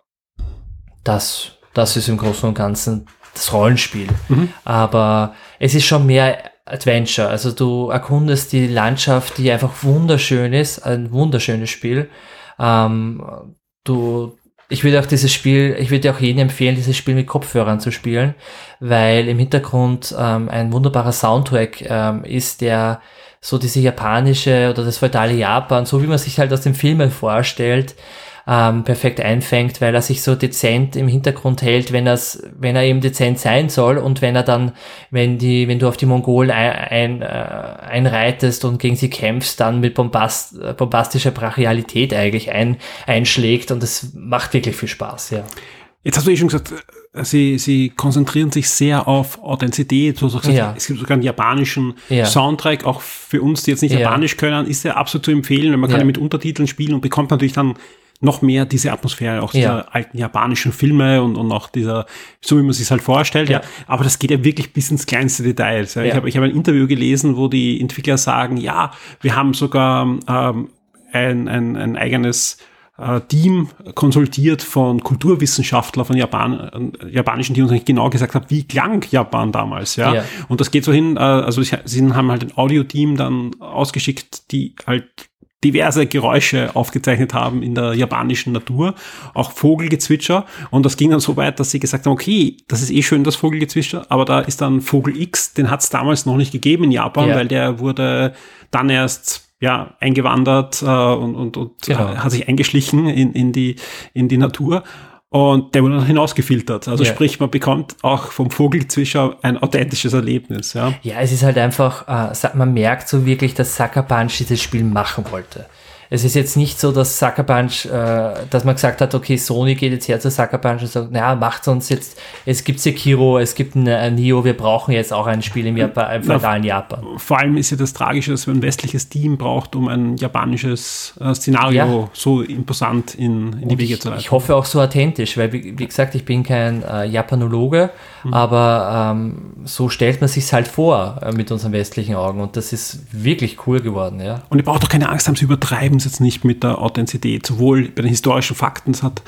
Das, das ist im Großen und Ganzen das Rollenspiel. Mhm. Aber es ist schon mehr Adventure. Also du erkundest die Landschaft, die einfach wunderschön ist, ein wunderschönes Spiel. Ähm, du, ich würde auch dieses Spiel, ich würde auch jedem empfehlen, dieses Spiel mit Kopfhörern zu spielen, weil im Hintergrund ähm, ein wunderbarer Soundtrack ähm, ist, der so diese japanische oder das feudale Japan, so wie man sich halt aus den Filmen vorstellt, ähm, perfekt einfängt, weil er sich so dezent im Hintergrund hält, wenn er wenn er eben dezent sein soll und wenn er dann, wenn die, wenn du auf die Mongolen ein, ein, äh, einreitest und gegen sie kämpfst, dann mit bombast, bombastischer Brachialität eigentlich ein, einschlägt und das macht wirklich viel Spaß, ja. Jetzt hast du eh schon gesagt, sie, sie konzentrieren sich sehr auf Authentizität. So, so gesagt, ja. Es gibt sogar einen japanischen ja. Soundtrack, auch für uns, die jetzt nicht ja. Japanisch können, ist er absolut zu empfehlen, weil man kann ja mit Untertiteln spielen und bekommt natürlich dann noch mehr diese Atmosphäre, auch dieser ja. alten japanischen Filme und, und auch dieser, so wie man sich halt vorstellt, ja. ja. Aber das geht ja wirklich bis ins kleinste Detail. Ja. Ich habe ich hab ein Interview gelesen, wo die Entwickler sagen, ja, wir haben sogar ähm, ein, ein, ein eigenes äh, Team konsultiert von Kulturwissenschaftlern von Japan, äh, japanischen, die uns eigentlich genau gesagt haben, wie klang Japan damals, ja. ja. Und das geht so hin, äh, also sie haben halt ein Audio-Team dann ausgeschickt, die halt diverse Geräusche aufgezeichnet haben in der japanischen Natur, auch Vogelgezwitscher. Und das ging dann so weit, dass sie gesagt haben, okay, das ist eh schön, das Vogelgezwitscher, aber da ist dann Vogel X, den hat es damals noch nicht gegeben in Japan, ja. weil der wurde dann erst ja, eingewandert äh, und, und, und genau. äh, hat sich eingeschlichen in, in, die, in die Natur. Und der wurde dann hinausgefiltert. Also ja. sprich, man bekommt auch vom Vogelzwischer ein authentisches Erlebnis. Ja, ja es ist halt einfach, äh, man merkt so wirklich, dass Sucker Punch dieses Spiel machen wollte es ist jetzt nicht so, dass Sucker Punch, äh, dass man gesagt hat, okay, Sony geht jetzt her zu Sucker Punch und sagt, naja, macht uns jetzt, es gibt Sekiro, es gibt ein, ein Neo, wir brauchen jetzt auch ein Spiel im, Japan, im feudalen Japan. Vor allem ist ja das Tragische, dass man ein westliches Team braucht, um ein japanisches äh, Szenario ja. so imposant in, in die Wege zu leiten. Ich hoffe auch so authentisch, weil, wie, wie gesagt, ich bin kein äh, Japanologe, mhm. aber ähm, so stellt man sich halt vor äh, mit unseren westlichen Augen und das ist wirklich cool geworden, ja. Und ihr braucht doch keine Angst haben, zu übertreiben es jetzt nicht mit der Authentizität. Sowohl bei den historischen Fakten, das hat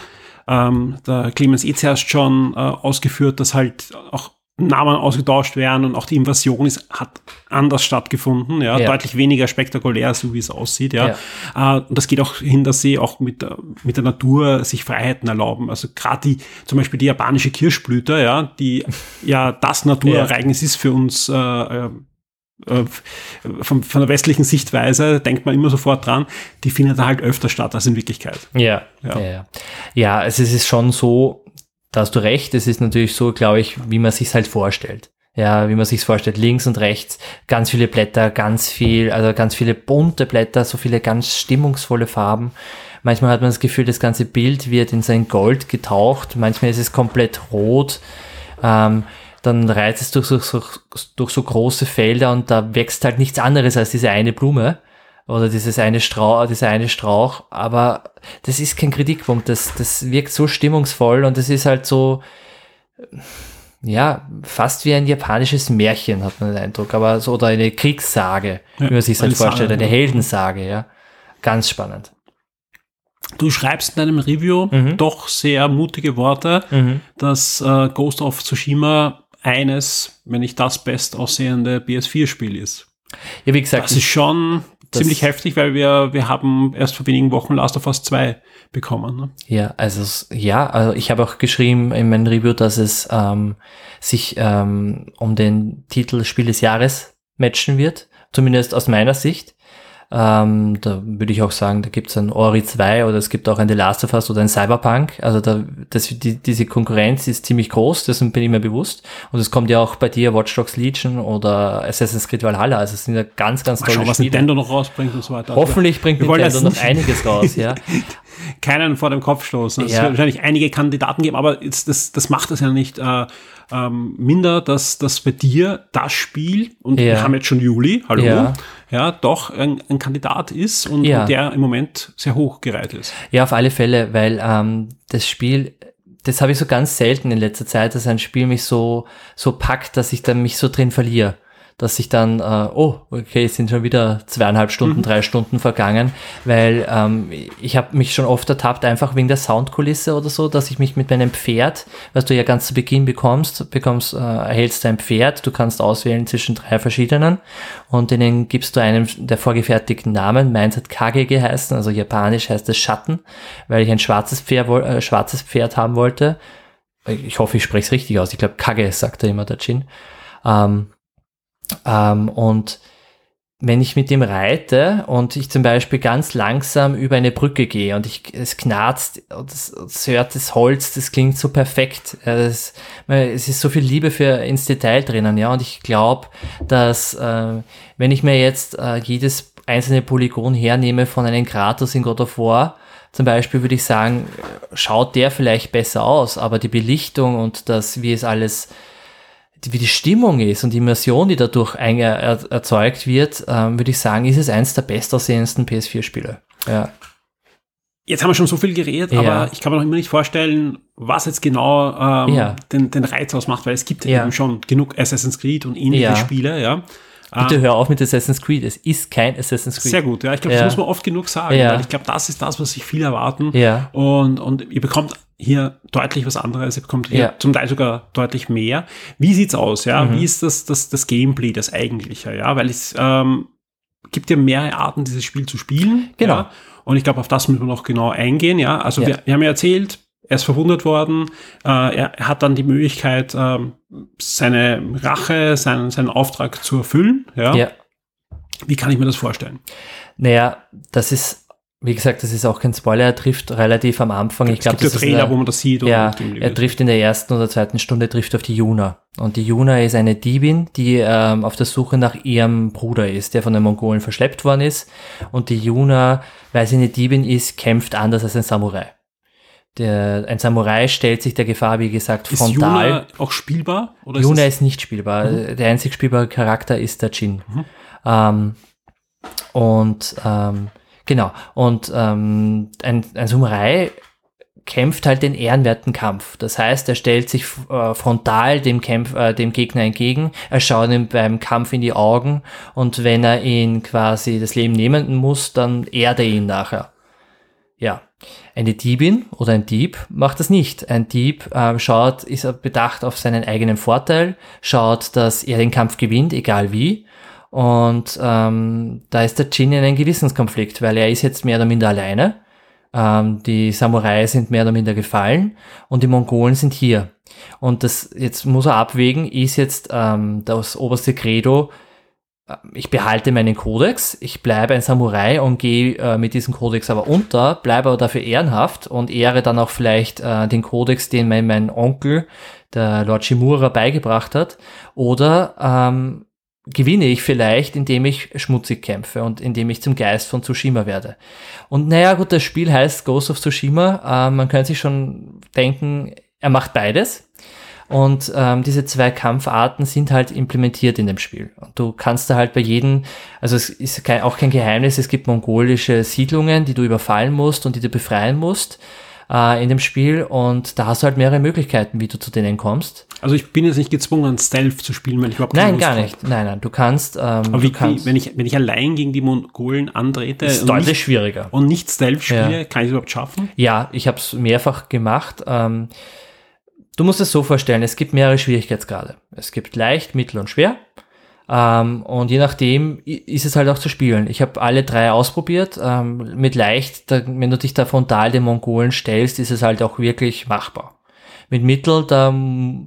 ähm, der Clemens Ezerst schon äh, ausgeführt, dass halt auch Namen ausgetauscht werden und auch die Invasion ist, hat anders stattgefunden, ja, ja. deutlich weniger spektakulär, so wie es aussieht, ja. ja. Äh, und das geht auch hin, dass sie auch mit, mit der Natur sich Freiheiten erlauben. Also gerade die, zum Beispiel die japanische Kirschblüte, ja, die ja das Naturereignis ja. ist für uns äh, äh äh, von, von der westlichen Sichtweise denkt man immer sofort dran, die findet halt öfter statt als in Wirklichkeit. Ja, ja, ja. ja also es ist schon so, da hast du recht, es ist natürlich so, glaube ich, wie man sich halt vorstellt. Ja, wie man sich vorstellt, links und rechts, ganz viele Blätter, ganz viel, also ganz viele bunte Blätter, so viele ganz stimmungsvolle Farben. Manchmal hat man das Gefühl, das ganze Bild wird in sein Gold getaucht, manchmal ist es komplett rot. Ähm, dann reizt es durch so, durch so große Felder und da wächst halt nichts anderes als diese eine Blume oder dieses eine Strauch, dieser eine Strauch, aber das ist kein Kritikpunkt, das, das wirkt so stimmungsvoll und es ist halt so, ja, fast wie ein japanisches Märchen, hat man den Eindruck, aber so, oder eine Kriegssage, ja, wie man sich halt vorstellt, eine Heldensage, ja. Ganz spannend. Du schreibst in deinem Review mhm. doch sehr mutige Worte, mhm. dass äh, Ghost of Tsushima eines, wenn nicht das best aussehende PS4-Spiel ist. Ja, wie gesagt. Das ist schon ziemlich heftig, weil wir, wir haben erst vor wenigen Wochen Last of Us 2 bekommen. Ne? Ja, also ja, also ich habe auch geschrieben in meinem Review, dass es ähm, sich ähm, um den Titel Spiel des Jahres matchen wird, zumindest aus meiner Sicht. Ähm, da würde ich auch sagen, da gibt es ein Ori 2 oder es gibt auch ein The Last of Us oder ein Cyberpunk. Also da, das, die, diese Konkurrenz ist ziemlich groß, dessen bin ich mir bewusst. Und es kommt ja auch bei dir Watch Dogs Legion oder Assassin's Creed Valhalla. Also es sind ja ganz, ganz tolle Mal was Spiele. Nintendo noch rausbringt und so weiter. Hoffentlich bringt Nintendo noch einiges raus, ja. Keinen vor dem Kopf stoßen. Es ja. wird wahrscheinlich einige Kandidaten geben, aber jetzt, das, das macht es ja nicht äh, ähm, minder, dass, dass bei dir das Spiel, und ja. wir haben jetzt schon Juli, hallo, ja, ja doch ein, ein Kandidat ist und, ja. und, der im Moment sehr hoch gereiht ist. Ja, auf alle Fälle, weil ähm, das Spiel, das habe ich so ganz selten in letzter Zeit, dass ein Spiel mich so, so packt, dass ich dann mich so drin verliere dass ich dann, äh, oh, okay, es sind schon wieder zweieinhalb Stunden, mhm. drei Stunden vergangen, weil ähm, ich habe mich schon oft ertappt, einfach wegen der Soundkulisse oder so, dass ich mich mit meinem Pferd, was du ja ganz zu Beginn bekommst, bekommst, äh, erhältst dein Pferd, du kannst auswählen zwischen drei verschiedenen und denen gibst du einen der vorgefertigten Namen. Meins hat Kage geheißen, also japanisch heißt es Schatten, weil ich ein schwarzes Pferd, äh, schwarzes Pferd haben wollte. Ich hoffe, ich spreche es richtig aus. Ich glaube, Kage sagt er immer, der Jin. Ähm, ähm, und wenn ich mit dem reite und ich zum Beispiel ganz langsam über eine Brücke gehe und ich, es knarzt, das, das hört das Holz, das klingt so perfekt. Das, es ist so viel Liebe für ins Detail drinnen, ja. Und ich glaube, dass äh, wenn ich mir jetzt äh, jedes einzelne Polygon hernehme von einem Kratos in God of War, zum Beispiel würde ich sagen, schaut der vielleicht besser aus, aber die Belichtung und das, wie es alles wie die Stimmung ist und die Immersion, die dadurch erzeugt wird, ähm, würde ich sagen, ist es eins der bestaussehendsten PS4-Spiele. Ja. Jetzt haben wir schon so viel geredet, ja. aber ich kann mir noch immer nicht vorstellen, was jetzt genau ähm, ja. den, den Reiz ausmacht, weil es gibt ja. eben schon genug Assassin's Creed und ähnliche Spiele, ja. Bitte ah. hör auf mit Assassin's Creed. Es ist kein Assassin's Creed. Sehr gut, ja. Ich glaube, das muss man oft genug sagen, weil ich glaube, das ist das, was sich viele erwarten. Ja. Und, und ihr bekommt hier deutlich was anderes, ihr bekommt hier ja. zum Teil sogar deutlich mehr. Wie sieht's aus, ja? Mhm. Wie ist das, das, das Gameplay, das eigentliche, ja? Weil es ähm, gibt ja mehrere Arten, dieses Spiel zu spielen. Genau. Ja? Und ich glaube, auf das müssen wir noch genau eingehen, ja? Also ja. Wir, wir haben ja erzählt, er ist verwundet worden, äh, er, hat dann die Möglichkeit, äh, seine Rache, seinen, seinen Auftrag zu erfüllen, ja? ja. Wie kann ich mir das vorstellen? Naja, das ist wie gesagt, das ist auch kein Spoiler, er trifft relativ am Anfang. Ich glaube, das ist Trailer, eine, wo man das sieht. Ja, er trifft in der ersten oder zweiten Stunde trifft auf die Juna. Und die Juna ist eine Diebin, die ähm, auf der Suche nach ihrem Bruder ist, der von den Mongolen verschleppt worden ist. Und die Juna, weil sie eine Diebin ist, kämpft anders als ein Samurai. Der, ein Samurai stellt sich der Gefahr, wie gesagt, frontal. Ist Juna auch spielbar? Oder Juna ist, ist nicht spielbar. Mhm. Der einzig spielbare Charakter ist der Jin. Mhm. Ähm, und ähm, Genau. Und ähm, ein, ein Samurai kämpft halt den ehrenwerten Kampf. Das heißt, er stellt sich äh, frontal dem, Kämpf, äh, dem Gegner entgegen, er schaut ihm beim Kampf in die Augen und wenn er ihn quasi das Leben nehmen muss, dann ehrt er ihn nachher. Ja. Eine Diebin oder ein Dieb macht das nicht. Ein Dieb äh, schaut, ist bedacht auf seinen eigenen Vorteil, schaut, dass er den Kampf gewinnt, egal wie, und ähm, da ist der Jin in einem Gewissenskonflikt, weil er ist jetzt mehr oder minder alleine. Ähm, die Samurai sind mehr oder minder gefallen und die Mongolen sind hier. Und das jetzt muss er abwägen, ist jetzt ähm, das oberste Credo, ich behalte meinen Kodex, ich bleibe ein Samurai und gehe äh, mit diesem Kodex aber unter, bleibe aber dafür ehrenhaft und ehre dann auch vielleicht äh, den Kodex, den mein, mein Onkel, der Lord Shimura, beigebracht hat. Oder ähm, gewinne ich vielleicht, indem ich schmutzig kämpfe und indem ich zum Geist von Tsushima werde. Und naja, gut, das Spiel heißt Ghost of Tsushima. Äh, man könnte sich schon denken, er macht beides. Und ähm, diese zwei Kampfarten sind halt implementiert in dem Spiel. Und du kannst da halt bei jedem, also es ist kein, auch kein Geheimnis, es gibt mongolische Siedlungen, die du überfallen musst und die du befreien musst äh, in dem Spiel. Und da hast du halt mehrere Möglichkeiten, wie du zu denen kommst. Also ich bin jetzt nicht gezwungen, Stealth zu spielen, weil ich überhaupt Nein, gar nicht. Nein, nein, du kannst. Ähm, Aber wie, kannst, wie, wenn, ich, wenn ich allein gegen die Mongolen antrete ist deutlich nicht, schwieriger. und nicht Stealth spiele, ja. kann ich es überhaupt schaffen? Ja, ich habe es mehrfach gemacht. Ähm, Du musst es so vorstellen, es gibt mehrere Schwierigkeitsgrade. Es gibt leicht, mittel und schwer. Ähm, und je nachdem ist es halt auch zu spielen. Ich habe alle drei ausprobiert. Ähm, mit leicht, da, wenn du dich da frontal den Mongolen stellst, ist es halt auch wirklich machbar. Mit mittel, da,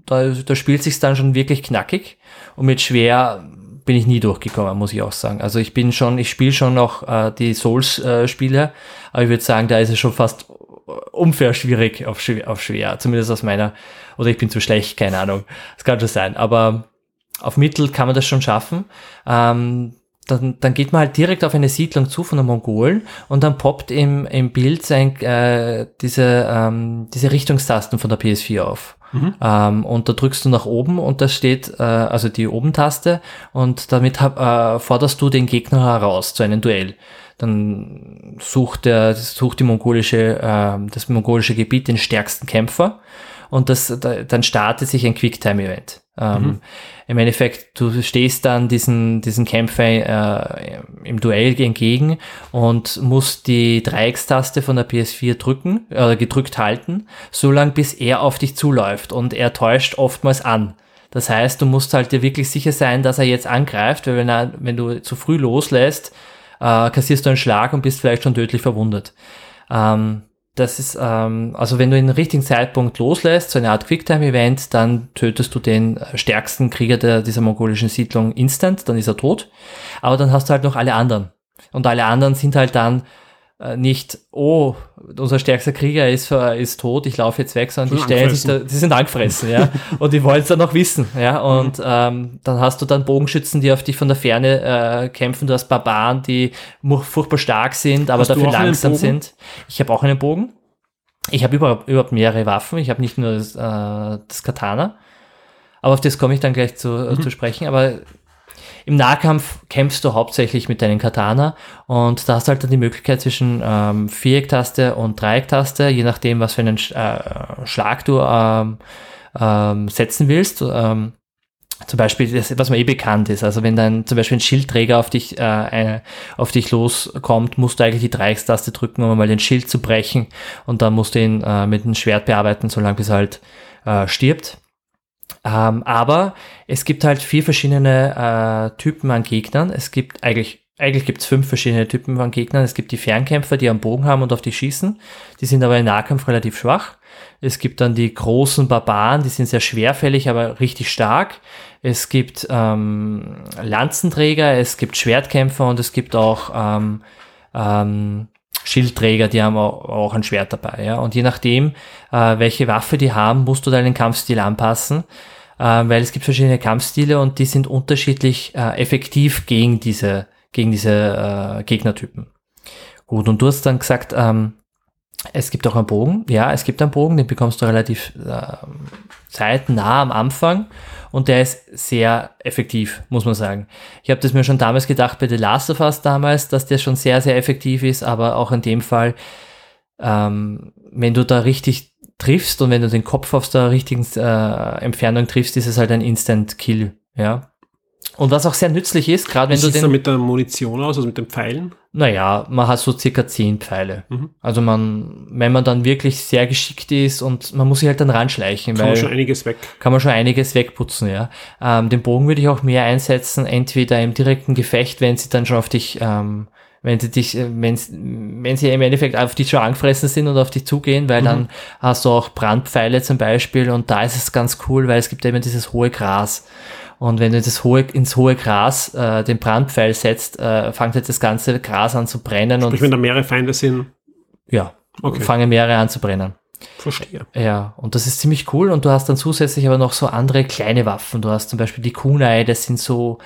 da, da spielt sich dann schon wirklich knackig. Und mit schwer bin ich nie durchgekommen, muss ich auch sagen. Also ich bin schon, ich spiele schon noch äh, die Souls-Spiele, äh, aber ich würde sagen, da ist es schon fast unfair schwierig auf, schwer, auf schwer, zumindest aus meiner, oder ich bin zu schlecht, keine Ahnung. Das kann schon sein, aber auf Mittel kann man das schon schaffen. Ähm, dann, dann geht man halt direkt auf eine Siedlung zu von den Mongolen und dann poppt im, im Bild sein, äh, diese, ähm, diese Richtungstasten von der PS4 auf. Mhm. Ähm, und da drückst du nach oben und da steht, äh, also die Oben-Taste und damit hab, äh, forderst du den Gegner heraus zu einem Duell dann sucht der, sucht die mongolische, äh, das mongolische Gebiet den stärksten Kämpfer und das, da, dann startet sich ein Quicktime-Event. Ähm, mhm. Im Endeffekt, du stehst dann diesen, diesen Kämpfer äh, im Duell entgegen und musst die Dreieckstaste von der PS4 drücken, oder äh, gedrückt halten, so lange bis er auf dich zuläuft und er täuscht oftmals an. Das heißt, du musst halt dir wirklich sicher sein, dass er jetzt angreift, weil wenn, er, wenn du zu früh loslässt, äh, kassierst du einen Schlag und bist vielleicht schon tödlich verwundet. Ähm, das ist, ähm, also wenn du den richtigen Zeitpunkt loslässt, so eine Art Quicktime-Event, dann tötest du den stärksten Krieger der, dieser mongolischen Siedlung instant, dann ist er tot. Aber dann hast du halt noch alle anderen. Und alle anderen sind halt dann äh, nicht, oh, unser stärkster Krieger ist, äh, ist tot, ich laufe jetzt weg, sondern die stellen sich da, die sind angefressen, ja. und die wollen es dann noch wissen, ja. Und mhm. ähm, dann hast du dann Bogenschützen, die auf dich von der Ferne äh, kämpfen, du hast Barbaren, die furchtbar stark sind, aber hast dafür langsam sind. Ich habe auch einen Bogen. Ich habe überhaupt, überhaupt mehrere Waffen, ich habe nicht nur das, äh, das Katana. Aber auf das komme ich dann gleich zu, äh, mhm. zu sprechen. Aber im Nahkampf kämpfst du hauptsächlich mit deinen Katana und da hast du halt dann die Möglichkeit zwischen ähm, Vierecktaste und Dreiecktaste, je nachdem, was für einen äh, Schlag du ähm, ähm, setzen willst. Ähm, zum Beispiel, das, was mir eh bekannt ist, also wenn dann zum Beispiel ein Schildträger auf dich, äh, eine, auf dich loskommt, musst du eigentlich die Dreieckstaste drücken, um mal den Schild zu brechen und dann musst du ihn äh, mit einem Schwert bearbeiten, solange bis er halt äh, stirbt. Ähm, aber es gibt halt vier verschiedene äh, Typen an Gegnern. Es gibt eigentlich, eigentlich gibt es fünf verschiedene Typen an Gegnern. Es gibt die Fernkämpfer, die am Bogen haben und auf die schießen. Die sind aber im Nahkampf relativ schwach. Es gibt dann die großen Barbaren, die sind sehr schwerfällig, aber richtig stark. Es gibt ähm, Lanzenträger, es gibt Schwertkämpfer und es gibt auch ähm, ähm, Schildträger, die haben auch ein Schwert dabei. Ja? Und je nachdem, äh, welche Waffe die haben, musst du deinen Kampfstil anpassen, äh, weil es gibt verschiedene Kampfstile und die sind unterschiedlich äh, effektiv gegen diese, gegen diese äh, Gegnertypen. Gut, und du hast dann gesagt, ähm, es gibt auch einen Bogen. Ja, es gibt einen Bogen, den bekommst du relativ äh, zeitnah am Anfang und der ist sehr effektiv, muss man sagen. Ich habe das mir schon damals gedacht bei The Last of Us damals, dass der schon sehr, sehr effektiv ist, aber auch in dem Fall, ähm, wenn du da richtig triffst und wenn du den Kopf aus der richtigen äh, Entfernung triffst, ist es halt ein Instant Kill, ja. Und was auch sehr nützlich ist, gerade wenn Wie du den... mit der Munition aus, also mit den Pfeilen? Naja, man hat so circa zehn Pfeile. Mhm. Also man, wenn man dann wirklich sehr geschickt ist und man muss sich halt dann ranschleichen. Kann man schon einiges weg. Kann man schon einiges wegputzen, ja. Ähm, den Bogen würde ich auch mehr einsetzen, entweder im direkten Gefecht, wenn sie dann schon auf dich, ähm, wenn sie dich, äh, wenn, wenn sie im Endeffekt auf dich schon angefressen sind und auf dich zugehen, weil mhm. dann hast du auch Brandpfeile zum Beispiel und da ist es ganz cool, weil es gibt eben dieses hohe Gras. Und wenn du das hohe, ins hohe Gras äh, den Brandpfeil setzt, äh, fängt halt das ganze Gras an zu brennen. Sprich, und wenn da mehrere Feinde sind. Ja, okay. fangen mehrere an zu brennen. Verstehe. Ja, und das ist ziemlich cool. Und du hast dann zusätzlich aber noch so andere kleine Waffen. Du hast zum Beispiel die Kunai, das sind so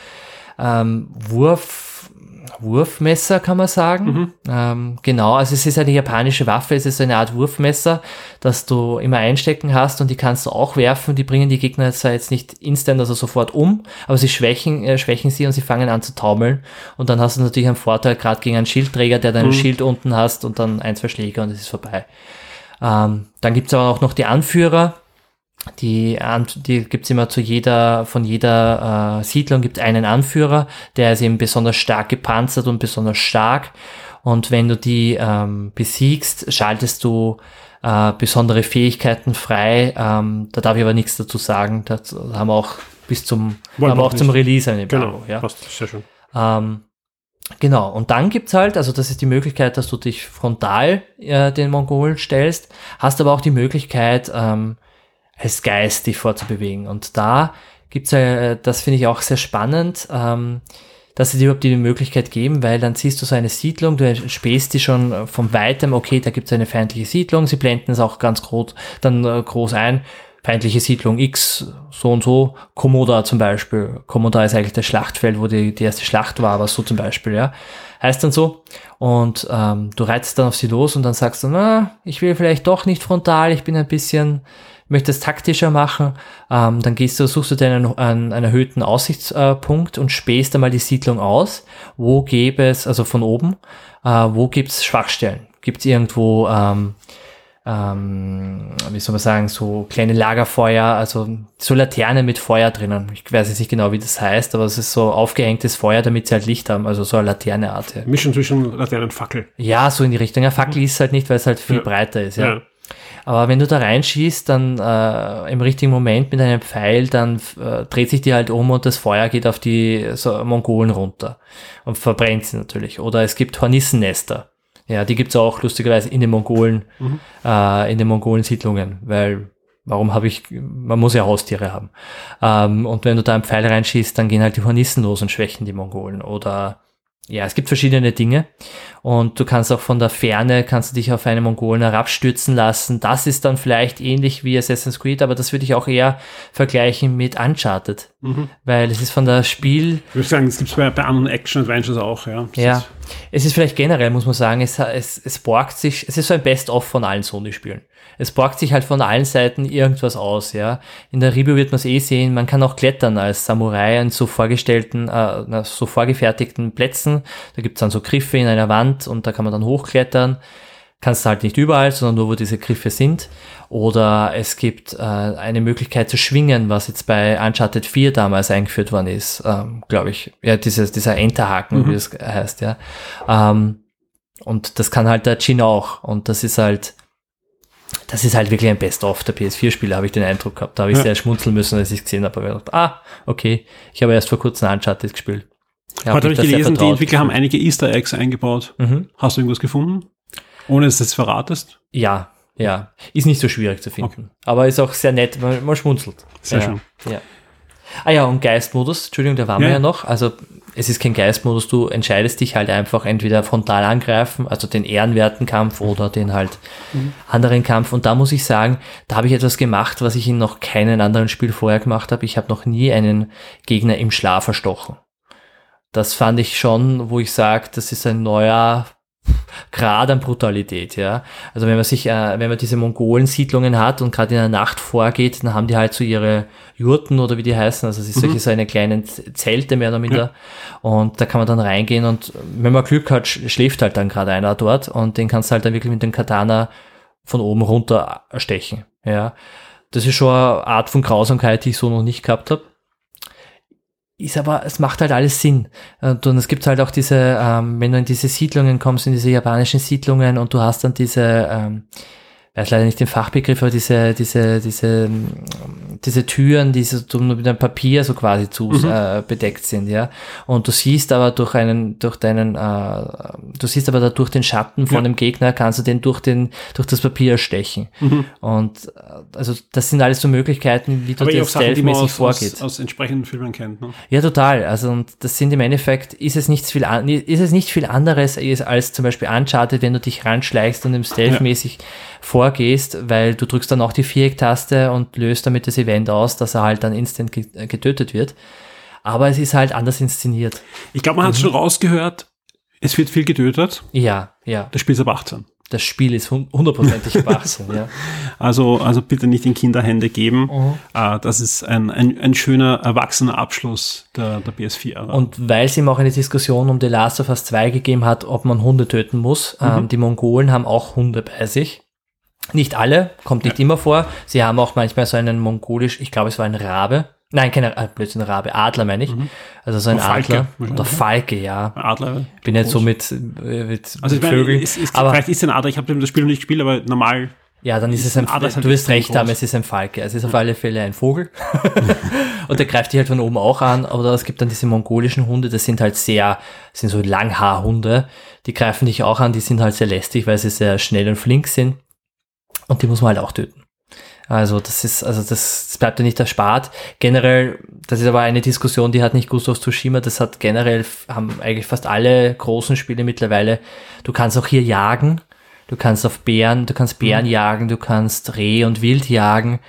ähm, Wurf, Wurfmesser, kann man sagen. Mhm. Ähm, genau, also es ist eine japanische Waffe, es ist eine Art Wurfmesser, das du immer einstecken hast und die kannst du auch werfen. Die bringen die Gegner zwar jetzt nicht instant, also sofort um, aber sie schwächen, äh, schwächen sie und sie fangen an zu taumeln. Und dann hast du natürlich einen Vorteil, gerade gegen einen Schildträger, der dein mhm. Schild unten hast und dann ein, zwei Schläge und es ist vorbei. Ähm, dann gibt's aber auch noch die Anführer, die, die gibt's immer zu jeder, von jeder äh, Siedlung gibt einen Anführer, der ist eben besonders stark gepanzert und besonders stark. Und wenn du die ähm, besiegst, schaltest du äh, besondere Fähigkeiten frei. Ähm, da darf ich aber nichts dazu sagen. Da haben wir auch bis zum, haben wir auch zum Release eine Genau, ja. passt, sehr schön. Ähm, Genau, und dann gibt's halt, also das ist die Möglichkeit, dass du dich frontal äh, den Mongolen stellst, hast aber auch die Möglichkeit, ähm, als Geist dich vorzubewegen. Und da gibt's ja, das finde ich auch sehr spannend, ähm, dass sie dir überhaupt die Möglichkeit geben, weil dann siehst du so eine Siedlung, du spähst die schon von weitem, okay, da gibt's eine feindliche Siedlung, sie blenden es auch ganz groß, dann äh, groß ein, feindliche Siedlung X, so und so, Komoda zum Beispiel. Komoda ist eigentlich das Schlachtfeld, wo die, die erste Schlacht war, was so zum Beispiel, ja. Heißt dann so. Und ähm, du reizt dann auf sie los und dann sagst du, na, ich will vielleicht doch nicht frontal, ich bin ein bisschen möchtest taktischer machen, ähm, dann gehst du, suchst du dir einen, einen, einen erhöhten Aussichtspunkt und spähst einmal die Siedlung aus. Wo gäbe es, also von oben, äh, wo gibt es Schwachstellen? Gibt es irgendwo, ähm, ähm, wie soll man sagen, so kleine Lagerfeuer, also so Laternen mit Feuer drinnen. Ich weiß jetzt nicht genau, wie das heißt, aber es ist so aufgehängtes Feuer, damit sie halt Licht haben, also so eine Laterneart. Ja. Mischen zwischen Laterne und Fackel. Ja, so in die Richtung. Ja, Fackel ist halt nicht, weil es halt viel ja. breiter ist. Ja. ja. Aber wenn du da reinschießt, dann äh, im richtigen Moment mit einem Pfeil, dann äh, dreht sich die halt um und das Feuer geht auf die so, Mongolen runter und verbrennt sie natürlich. Oder es gibt Hornissennester. Ja, die gibt's auch lustigerweise in den Mongolen, mhm. äh, in den Mongolen-Siedlungen, weil warum habe ich, man muss ja Haustiere haben. Ähm, und wenn du da einen Pfeil reinschießt, dann gehen halt die Hornissen los und schwächen die Mongolen. Oder ja, es gibt verschiedene Dinge und du kannst auch von der Ferne, kannst du dich auf einen Mongolen herabstürzen lassen. Das ist dann vielleicht ähnlich wie Assassin's Creed, aber das würde ich auch eher vergleichen mit Uncharted, mhm. weil es ist von der Spiel... Ich würde sagen, es gibt es bei, bei anderen Action-Adventures auch, ja. Das ja, ist es ist vielleicht generell, muss man sagen, es, es, es borgt sich, es ist so ein Best-of von allen Sony-Spielen es borgt sich halt von allen Seiten irgendwas aus, ja. In der Review wird man es eh sehen, man kann auch klettern als Samurai an so vorgestellten, äh, so vorgefertigten Plätzen. Da gibt's dann so Griffe in einer Wand und da kann man dann hochklettern. Kannst du halt nicht überall, sondern nur wo diese Griffe sind. Oder es gibt äh, eine Möglichkeit zu schwingen, was jetzt bei Uncharted 4 damals eingeführt worden ist, ähm, glaube ich. Ja, dieses, dieser Enterhaken, mhm. wie das heißt, ja. Ähm, und das kann halt der Chin auch. Und das ist halt, das ist halt wirklich ein Best-of der PS4-Spiele, habe ich den Eindruck gehabt. Da habe ich ja. sehr schmunzeln müssen, als ich es gesehen habe. Aber ich dachte, ah, okay, ich habe erst vor kurzem Uncharted gespielt. Ja, Heute habe ich gelesen, die Entwickler haben einige Easter Eggs eingebaut. Mhm. Hast du irgendwas gefunden? Ohne dass du es verratest? Ja, ja. Ist nicht so schwierig zu finden. Okay. Aber ist auch sehr nett, man, man schmunzelt. Sehr ja. schön. Ja. Ah ja, und Geistmodus, Entschuldigung, da waren ja. wir ja noch. Also es ist kein Geistmodus, du entscheidest dich halt einfach entweder frontal angreifen, also den ehrenwerten Kampf oder den halt mhm. anderen Kampf. Und da muss ich sagen, da habe ich etwas gemacht, was ich in noch keinem anderen Spiel vorher gemacht habe. Ich habe noch nie einen Gegner im Schlaf erstochen. Das fand ich schon, wo ich sage, das ist ein neuer Grad an Brutalität, ja. Also wenn man sich, äh, wenn man diese Mongolen-Siedlungen hat und gerade in der Nacht vorgeht, dann haben die halt so ihre Jurten oder wie die heißen, also es ist mhm. solche so eine kleinen Zelte mehr oder minder. Ja. Und da kann man dann reingehen und wenn man Glück hat, schläft halt dann gerade einer dort und den kannst du halt dann wirklich mit dem Katana von oben runter erstechen, ja. Das ist schon eine Art von Grausamkeit, die ich so noch nicht gehabt habe ist aber, es macht halt alles Sinn. Und es gibt halt auch diese, ähm, wenn du in diese Siedlungen kommst, in diese japanischen Siedlungen und du hast dann diese, ähm, weiß leider nicht den Fachbegriff, aber diese, diese, diese, diese Türen, die so mit einem Papier so quasi zu mhm. äh, bedeckt sind, ja. Und du siehst aber durch einen, durch deinen, äh, du siehst aber da durch den Schatten von ja. dem Gegner kannst du den durch den, durch das Papier stechen. Mhm. Und äh, also das sind alles so Möglichkeiten, wie du das stealthmäßig vorgeht. Aus, aus entsprechenden Filmen kennt, ne? Ja, total. Also und das sind im Endeffekt, ist es nichts viel, ist es nicht viel anderes als zum Beispiel Uncharted, wenn du dich ranschleichst und im Stealth-mäßig ja. Vorgehst, weil du drückst dann auch die Viereck-Taste und löst damit das Event aus, dass er halt dann instant getötet wird. Aber es ist halt anders inszeniert. Ich glaube, man hat mhm. schon rausgehört, es wird viel getötet. Ja, ja. Das Spiel ist ab 18 das Spiel ist hundertprozentig gewachsen. ja. Also, also bitte nicht in Kinderhände geben. Mhm. Uh, das ist ein, ein, ein schöner, erwachsener Abschluss der, der PS4. Und weil es ihm auch eine Diskussion um The Last of Us 2 gegeben hat, ob man Hunde töten muss, mhm. ähm, die Mongolen haben auch Hunde bei sich. Nicht alle, kommt nicht ja. immer vor. Sie haben auch manchmal so einen mongolisch, ich glaube, es war ein Rabe, Nein, keine äh, Blödsinn, Rabe, Adler meine ich. Mhm. Also so ein Oder Adler. Oder Falke, ja. Adler. Bin jetzt so mit, äh, mit, also mit Vögeln. Ist, ist, aber vielleicht ist ein Adler, ich habe das Spiel noch nicht gespielt, aber normal. Ja, dann ist, ist es ein, Adler, du wirst recht groß. haben, es ist ein Falke. Es ist auf alle Fälle ein Vogel. und der greift dich halt von oben auch an. Oder es gibt dann diese mongolischen Hunde, das sind halt sehr, sind so Langhaarhunde. Die greifen dich auch an, die sind halt sehr lästig, weil sie sehr schnell und flink sind. Und die muss man halt auch töten. Also das ist, also das, das bleibt ja nicht erspart. Generell, das ist aber eine Diskussion, die hat nicht of Tsushima, das hat generell, haben eigentlich fast alle großen Spiele mittlerweile. Du kannst auch hier jagen, du kannst auf Bären, du kannst Bären mhm. jagen, du kannst Reh und Wild jagen.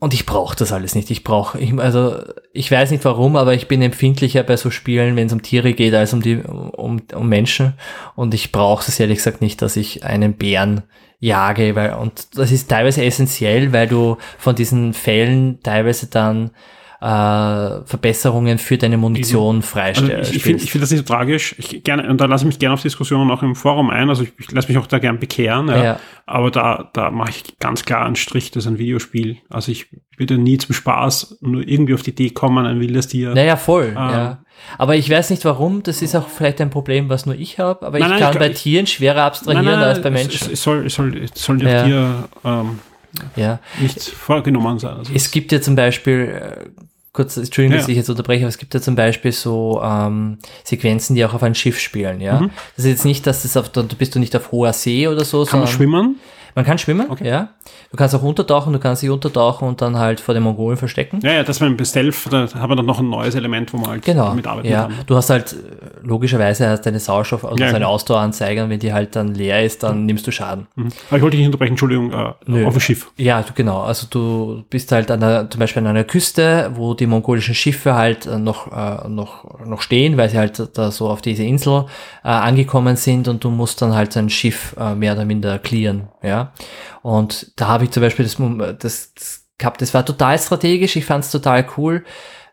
Und ich brauche das alles nicht. Ich brauche, ich, also ich weiß nicht warum, aber ich bin empfindlicher bei so Spielen, wenn es um Tiere geht, als um die um, um Menschen. Und ich brauche es ehrlich gesagt nicht, dass ich einen Bären jage, weil, und das ist teilweise essentiell, weil du von diesen Fällen teilweise dann äh, Verbesserungen für deine Munition freistellst. Also ich ich finde find das nicht so tragisch. Ich gerne, und da lasse ich mich gerne auf Diskussionen auch im Forum ein. Also ich, ich lasse mich auch da gern bekehren. Ja. ja. Aber da, da mache ich ganz klar einen Strich, das ist ein Videospiel. Also ich würde nie zum Spaß nur irgendwie auf die Idee kommen, ein wildes Tier. Naja, voll. Ähm, ja. Aber ich weiß nicht warum, das ist auch vielleicht ein Problem, was nur ich habe, aber nein, ich kann ich, bei Tieren schwerer abstrahieren nein, nein, als bei Menschen. Es, soll, es soll, es soll ja. Tier ähm, ja. nicht vorgenommen sein. Also es gibt ja zum Beispiel, äh, kurz, Entschuldigung, ja. dass ich jetzt unterbreche, aber es gibt ja zum Beispiel so ähm, Sequenzen, die auch auf ein Schiff spielen, ja. Mhm. Das ist jetzt nicht, dass das auf, da bist du nicht auf hoher See oder so. Kann man schwimmen? Man kann schwimmen, okay. ja. Du kannst auch untertauchen, du kannst dich untertauchen und dann halt vor den Mongolen verstecken. Ja, ja, das war ein Stealth, da haben wir dann noch ein neues Element, wo man halt genau, mitarbeiten ja. kann. Du hast halt, logischerweise hast deine Sauerstoff, also ja, deine Ausdaueranzeige und wenn die halt dann leer ist, dann nimmst du Schaden. Mhm. Aber ich wollte dich nicht unterbrechen, Entschuldigung, äh, auf dem Schiff. Ja, du, genau. Also du bist halt an der, zum Beispiel an einer Küste, wo die mongolischen Schiffe halt äh, noch, äh, noch, noch stehen, weil sie halt da so auf diese Insel äh, angekommen sind und du musst dann halt dein Schiff äh, mehr oder minder clearen, ja. Und da habe ich zum Beispiel das, das, das gehabt, das war total strategisch, ich fand es total cool,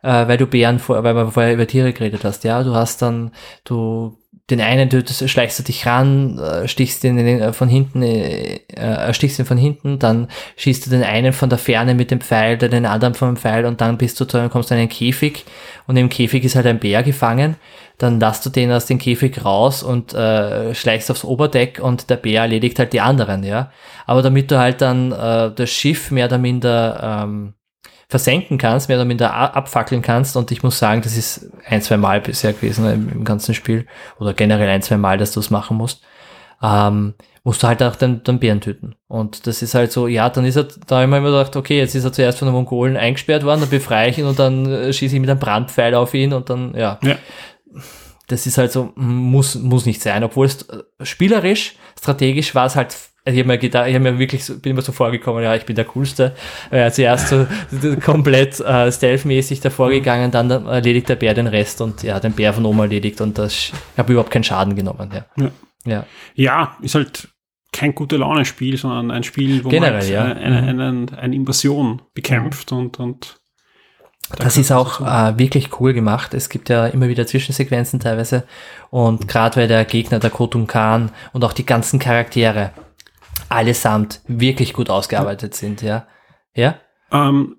äh, weil du Bären vor, weil wir vorher über Tiere geredet hast, ja. Du hast dann, du den einen tötest, schleichst du dich ran, äh, stichst ihn äh, von hinten, äh, erstichst ihn von hinten, dann schießt du den einen von der Ferne mit dem Pfeil, dann den anderen vom Pfeil und dann bist du zu, kommst du in einen Käfig und im Käfig ist halt ein Bär gefangen. Dann lasst du den aus dem Käfig raus und äh, schleichst aufs Oberdeck und der Bär erledigt halt die anderen, ja. Aber damit du halt dann äh, das Schiff mehr oder minder ähm, versenken kannst, mehr oder minder abfackeln kannst. Und ich muss sagen, das ist ein, zwei Mal bisher gewesen im, im ganzen Spiel oder generell ein, zwei Mal, dass du es machen musst. Ähm, musst du halt auch den, den Bären töten. Und das ist halt so, ja, dann ist er, da mir immer gedacht, okay, jetzt ist er zuerst von den Mongolen eingesperrt worden, dann befreie ich ihn und dann äh, schieße ich mit einem Brandpfeil auf ihn und dann, ja. ja. Das ist halt so, muss, muss nicht sein. Obwohl es äh, spielerisch, strategisch war es halt ich habe mir gedacht, ich habe mir wirklich so, bin immer so vorgekommen, ja, ich bin der Coolste. Äh, zuerst so komplett äh, stealth-mäßig davor gegangen, dann erledigt der Bär den Rest und ja, den Bär von oben erledigt und das, ich habe überhaupt keinen Schaden genommen. Ja. ja. Ja. ja, ist halt kein gute Laune-Spiel, sondern ein Spiel, wo Generell, man halt ja. eine, eine, eine, eine, Invasion bekämpft und, und das ist auch äh, wirklich cool gemacht. Es gibt ja immer wieder Zwischensequenzen teilweise. Und gerade weil der Gegner, der Kotun Khan und auch die ganzen Charaktere, allesamt wirklich gut ausgearbeitet sind, ja. Ja? Ähm,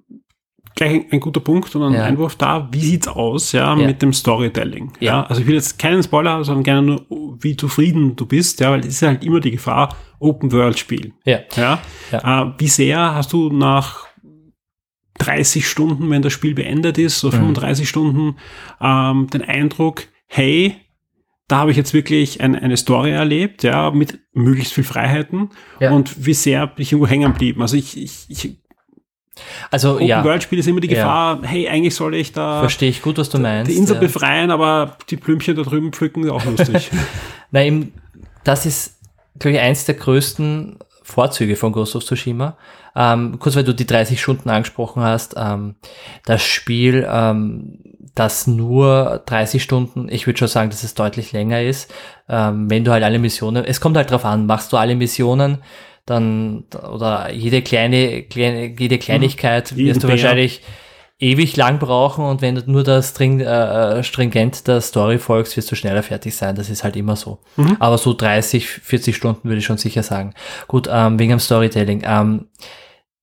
gleich ein, guter Punkt und ein ja. Einwurf da. Wie sieht's aus, ja, ja. mit dem Storytelling? Ja. ja. Also ich will jetzt keinen Spoiler haben, sondern gerne nur, wie zufrieden du bist, ja, weil es ist halt immer die Gefahr, Open World Spiel. Ja. Ja. ja. Äh, wie sehr hast du nach 30 Stunden, wenn das Spiel beendet ist, so 35 mhm. Stunden, ähm, den Eindruck, hey, da habe ich jetzt wirklich ein, eine Story erlebt, ja, mit möglichst viel Freiheiten ja. und wie sehr bin ich irgendwo hängen geblieben. Also ich, ich, ich also Open ja. World Spiel ist immer die Gefahr, ja. hey, eigentlich soll ich da Verstehe ich gut, was du meinst. Die Insel ja. befreien, aber die Blümchen da drüben pflücken ist auch lustig. Nein, das ist glaube ich eins der größten Vorzüge von Ghost of Tsushima. Ähm, kurz weil du die 30 Stunden angesprochen hast, ähm, das Spiel ähm, das nur 30 Stunden, ich würde schon sagen, dass es deutlich länger ist, ähm, wenn du halt alle Missionen, es kommt halt drauf an, machst du alle Missionen, dann, oder jede kleine, kleine jede Kleinigkeit mhm. wirst du wahrscheinlich ewig lang brauchen und wenn du nur das string, äh, stringent der Story folgst, wirst du schneller fertig sein. Das ist halt immer so. Mhm. Aber so 30, 40 Stunden würde ich schon sicher sagen. Gut, ähm, wegen dem Storytelling. Ähm,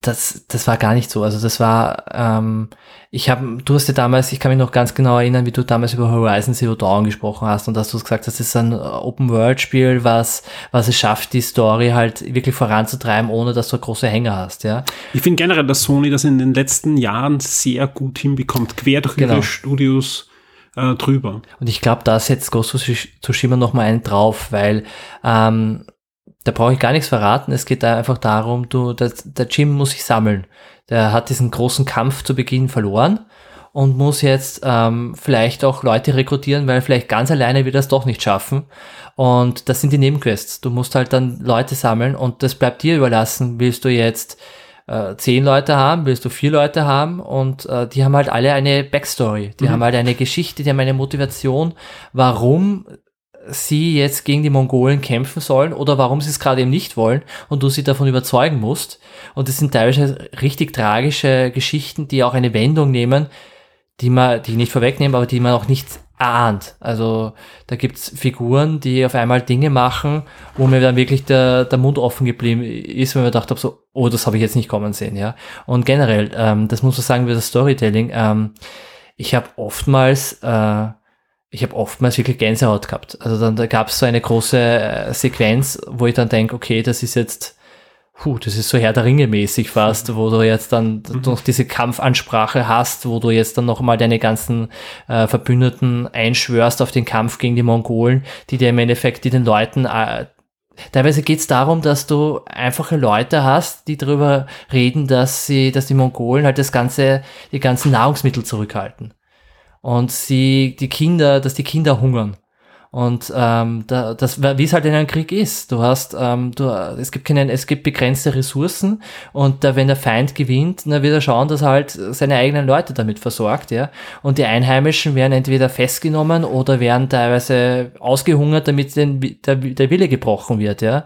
das, das war gar nicht so. Also das war, ähm, ich habe, du hast ja damals, ich kann mich noch ganz genau erinnern, wie du damals über Horizon Zero Dawn gesprochen hast und dass du gesagt hast, das ist ein Open-World-Spiel, was, was es schafft, die Story halt wirklich voranzutreiben, ohne dass du große Hänger hast, ja. Ich finde generell, dass Sony das in den letzten Jahren sehr gut hinbekommt, quer durch genau. ihre Studios äh, drüber. Und ich glaube, da setzt Ghost of Tsushima noch mal einen drauf, weil ähm, da brauche ich gar nichts verraten. Es geht da einfach darum, du, der, der Jim muss sich sammeln. Der hat diesen großen Kampf zu Beginn verloren und muss jetzt ähm, vielleicht auch Leute rekrutieren, weil vielleicht ganz alleine wird er es doch nicht schaffen. Und das sind die Nebenquests. Du musst halt dann Leute sammeln und das bleibt dir überlassen. Willst du jetzt äh, zehn Leute haben, willst du vier Leute haben und äh, die haben halt alle eine Backstory. Die mhm. haben halt eine Geschichte, die haben eine Motivation, warum sie jetzt gegen die Mongolen kämpfen sollen oder warum sie es gerade eben nicht wollen und du sie davon überzeugen musst. Und es sind teilweise richtig tragische Geschichten, die auch eine Wendung nehmen, die man, die ich nicht vorwegnehmen, aber die man auch nicht erahnt. Also da gibt's Figuren, die auf einmal Dinge machen, wo mir dann wirklich der, der Mund offen geblieben ist, weil man gedacht habe, so, oh, das habe ich jetzt nicht kommen sehen, ja. Und generell, ähm, das muss man sagen, wie das Storytelling, ähm, ich habe oftmals äh, ich habe oftmals wirklich Gänsehaut gehabt. Also dann da gab es so eine große äh, Sequenz, wo ich dann denke, okay, das ist jetzt, puh, das ist so Herr der Ringe mäßig fast, wo du jetzt dann mhm. noch diese Kampfansprache hast, wo du jetzt dann nochmal deine ganzen äh, Verbündeten einschwörst auf den Kampf gegen die Mongolen, die dir im Endeffekt, die den Leuten äh, Teilweise geht es darum, dass du einfache Leute hast, die darüber reden, dass sie, dass die Mongolen halt das ganze, die ganzen Nahrungsmittel zurückhalten und sie, die Kinder, dass die Kinder hungern. Und ähm, da, das, wie es halt in einem Krieg ist. Du hast, ähm, du, es gibt keinen, es gibt begrenzte Ressourcen und da, wenn der Feind gewinnt, dann wird er schauen, dass er halt seine eigenen Leute damit versorgt, ja. Und die Einheimischen werden entweder festgenommen oder werden teilweise ausgehungert, damit den, der, der Wille gebrochen wird, ja.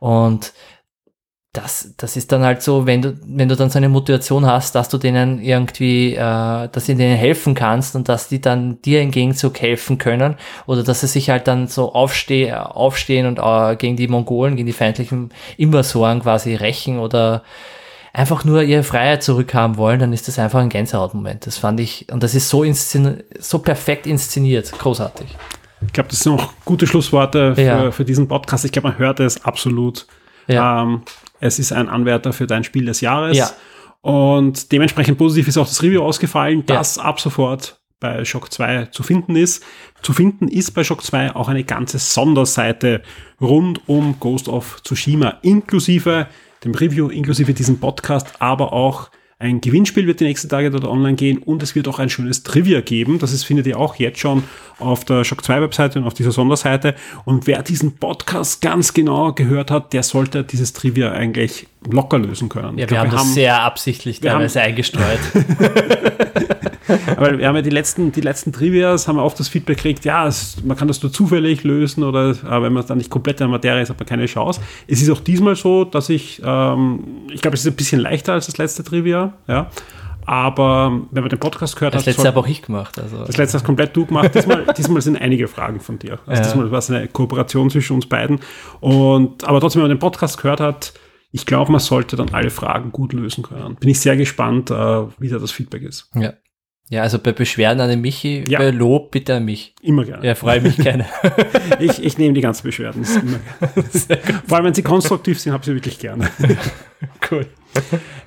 Und das, das ist dann halt so, wenn du, wenn du dann so eine Motivation hast, dass du denen irgendwie, äh, dass du denen helfen kannst und dass die dann dir im Gegenzug helfen können oder dass sie sich halt dann so aufsteh, aufstehen und äh, gegen die Mongolen, gegen die feindlichen Invasoren quasi rächen oder einfach nur ihre Freiheit zurückhaben wollen, dann ist das einfach ein Gänsehautmoment. Das fand ich, und das ist so, inszen so perfekt inszeniert, großartig. Ich glaube, das sind auch gute Schlussworte für, ja. für diesen Podcast. Ich glaube, man hört es absolut. Ja. Ähm, es ist ein Anwärter für dein Spiel des Jahres. Ja. Und dementsprechend positiv ist auch das Review ausgefallen, das ab sofort bei Shock 2 zu finden ist. Zu finden ist bei Shock 2 auch eine ganze Sonderseite rund um Ghost of Tsushima, inklusive dem Review, inklusive diesem Podcast, aber auch ein Gewinnspiel wird die nächsten Tage dort online gehen und es wird auch ein schönes Trivia geben. Das ist, findet ihr auch jetzt schon auf der Shock 2 Webseite und auf dieser Sonderseite. Und wer diesen Podcast ganz genau gehört hat, der sollte dieses Trivia eigentlich locker lösen können. Ja, wir, glaub, haben wir das haben, sehr absichtlich teilweise eingestreut. Aber wir haben ja die letzten, die letzten Trivias, haben wir oft das Feedback gekriegt, ja, es, man kann das nur zufällig lösen oder äh, wenn man dann nicht komplett in der Materie ist, hat man keine Chance. Es ist auch diesmal so, dass ich, ähm, ich glaube, es ist ein bisschen leichter als das letzte Trivia, ja. Aber wenn man den Podcast gehört das hat. Das letzte habe auch ich gemacht. Also. Das letzte hast komplett du gemacht. Diesmal, diesmal sind einige Fragen von dir. Also ja. diesmal war es eine Kooperation zwischen uns beiden. Und, aber trotzdem, wenn man den Podcast gehört hat, ich glaube, man sollte dann alle Fragen gut lösen können. Bin ich sehr gespannt, äh, wie da das Feedback ist. Ja. Ja, also bei Beschwerden an den Michi, ja. bei Lob bitte an mich. Immer gerne. Ja, freue mich gerne. ich, ich nehme die ganzen Beschwerden. Vor allem, wenn sie konstruktiv sind, habe ich sie wirklich gerne. cool.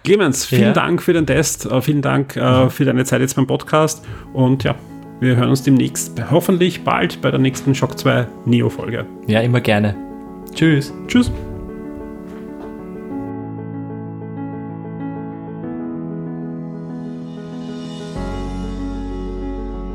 Clemens, vielen ja. Dank für den Test, äh, vielen Dank äh, für deine Zeit jetzt beim Podcast und ja, wir hören uns demnächst, hoffentlich bald bei der nächsten Shock 2 Neo-Folge. Ja, immer gerne. Tschüss. Tschüss.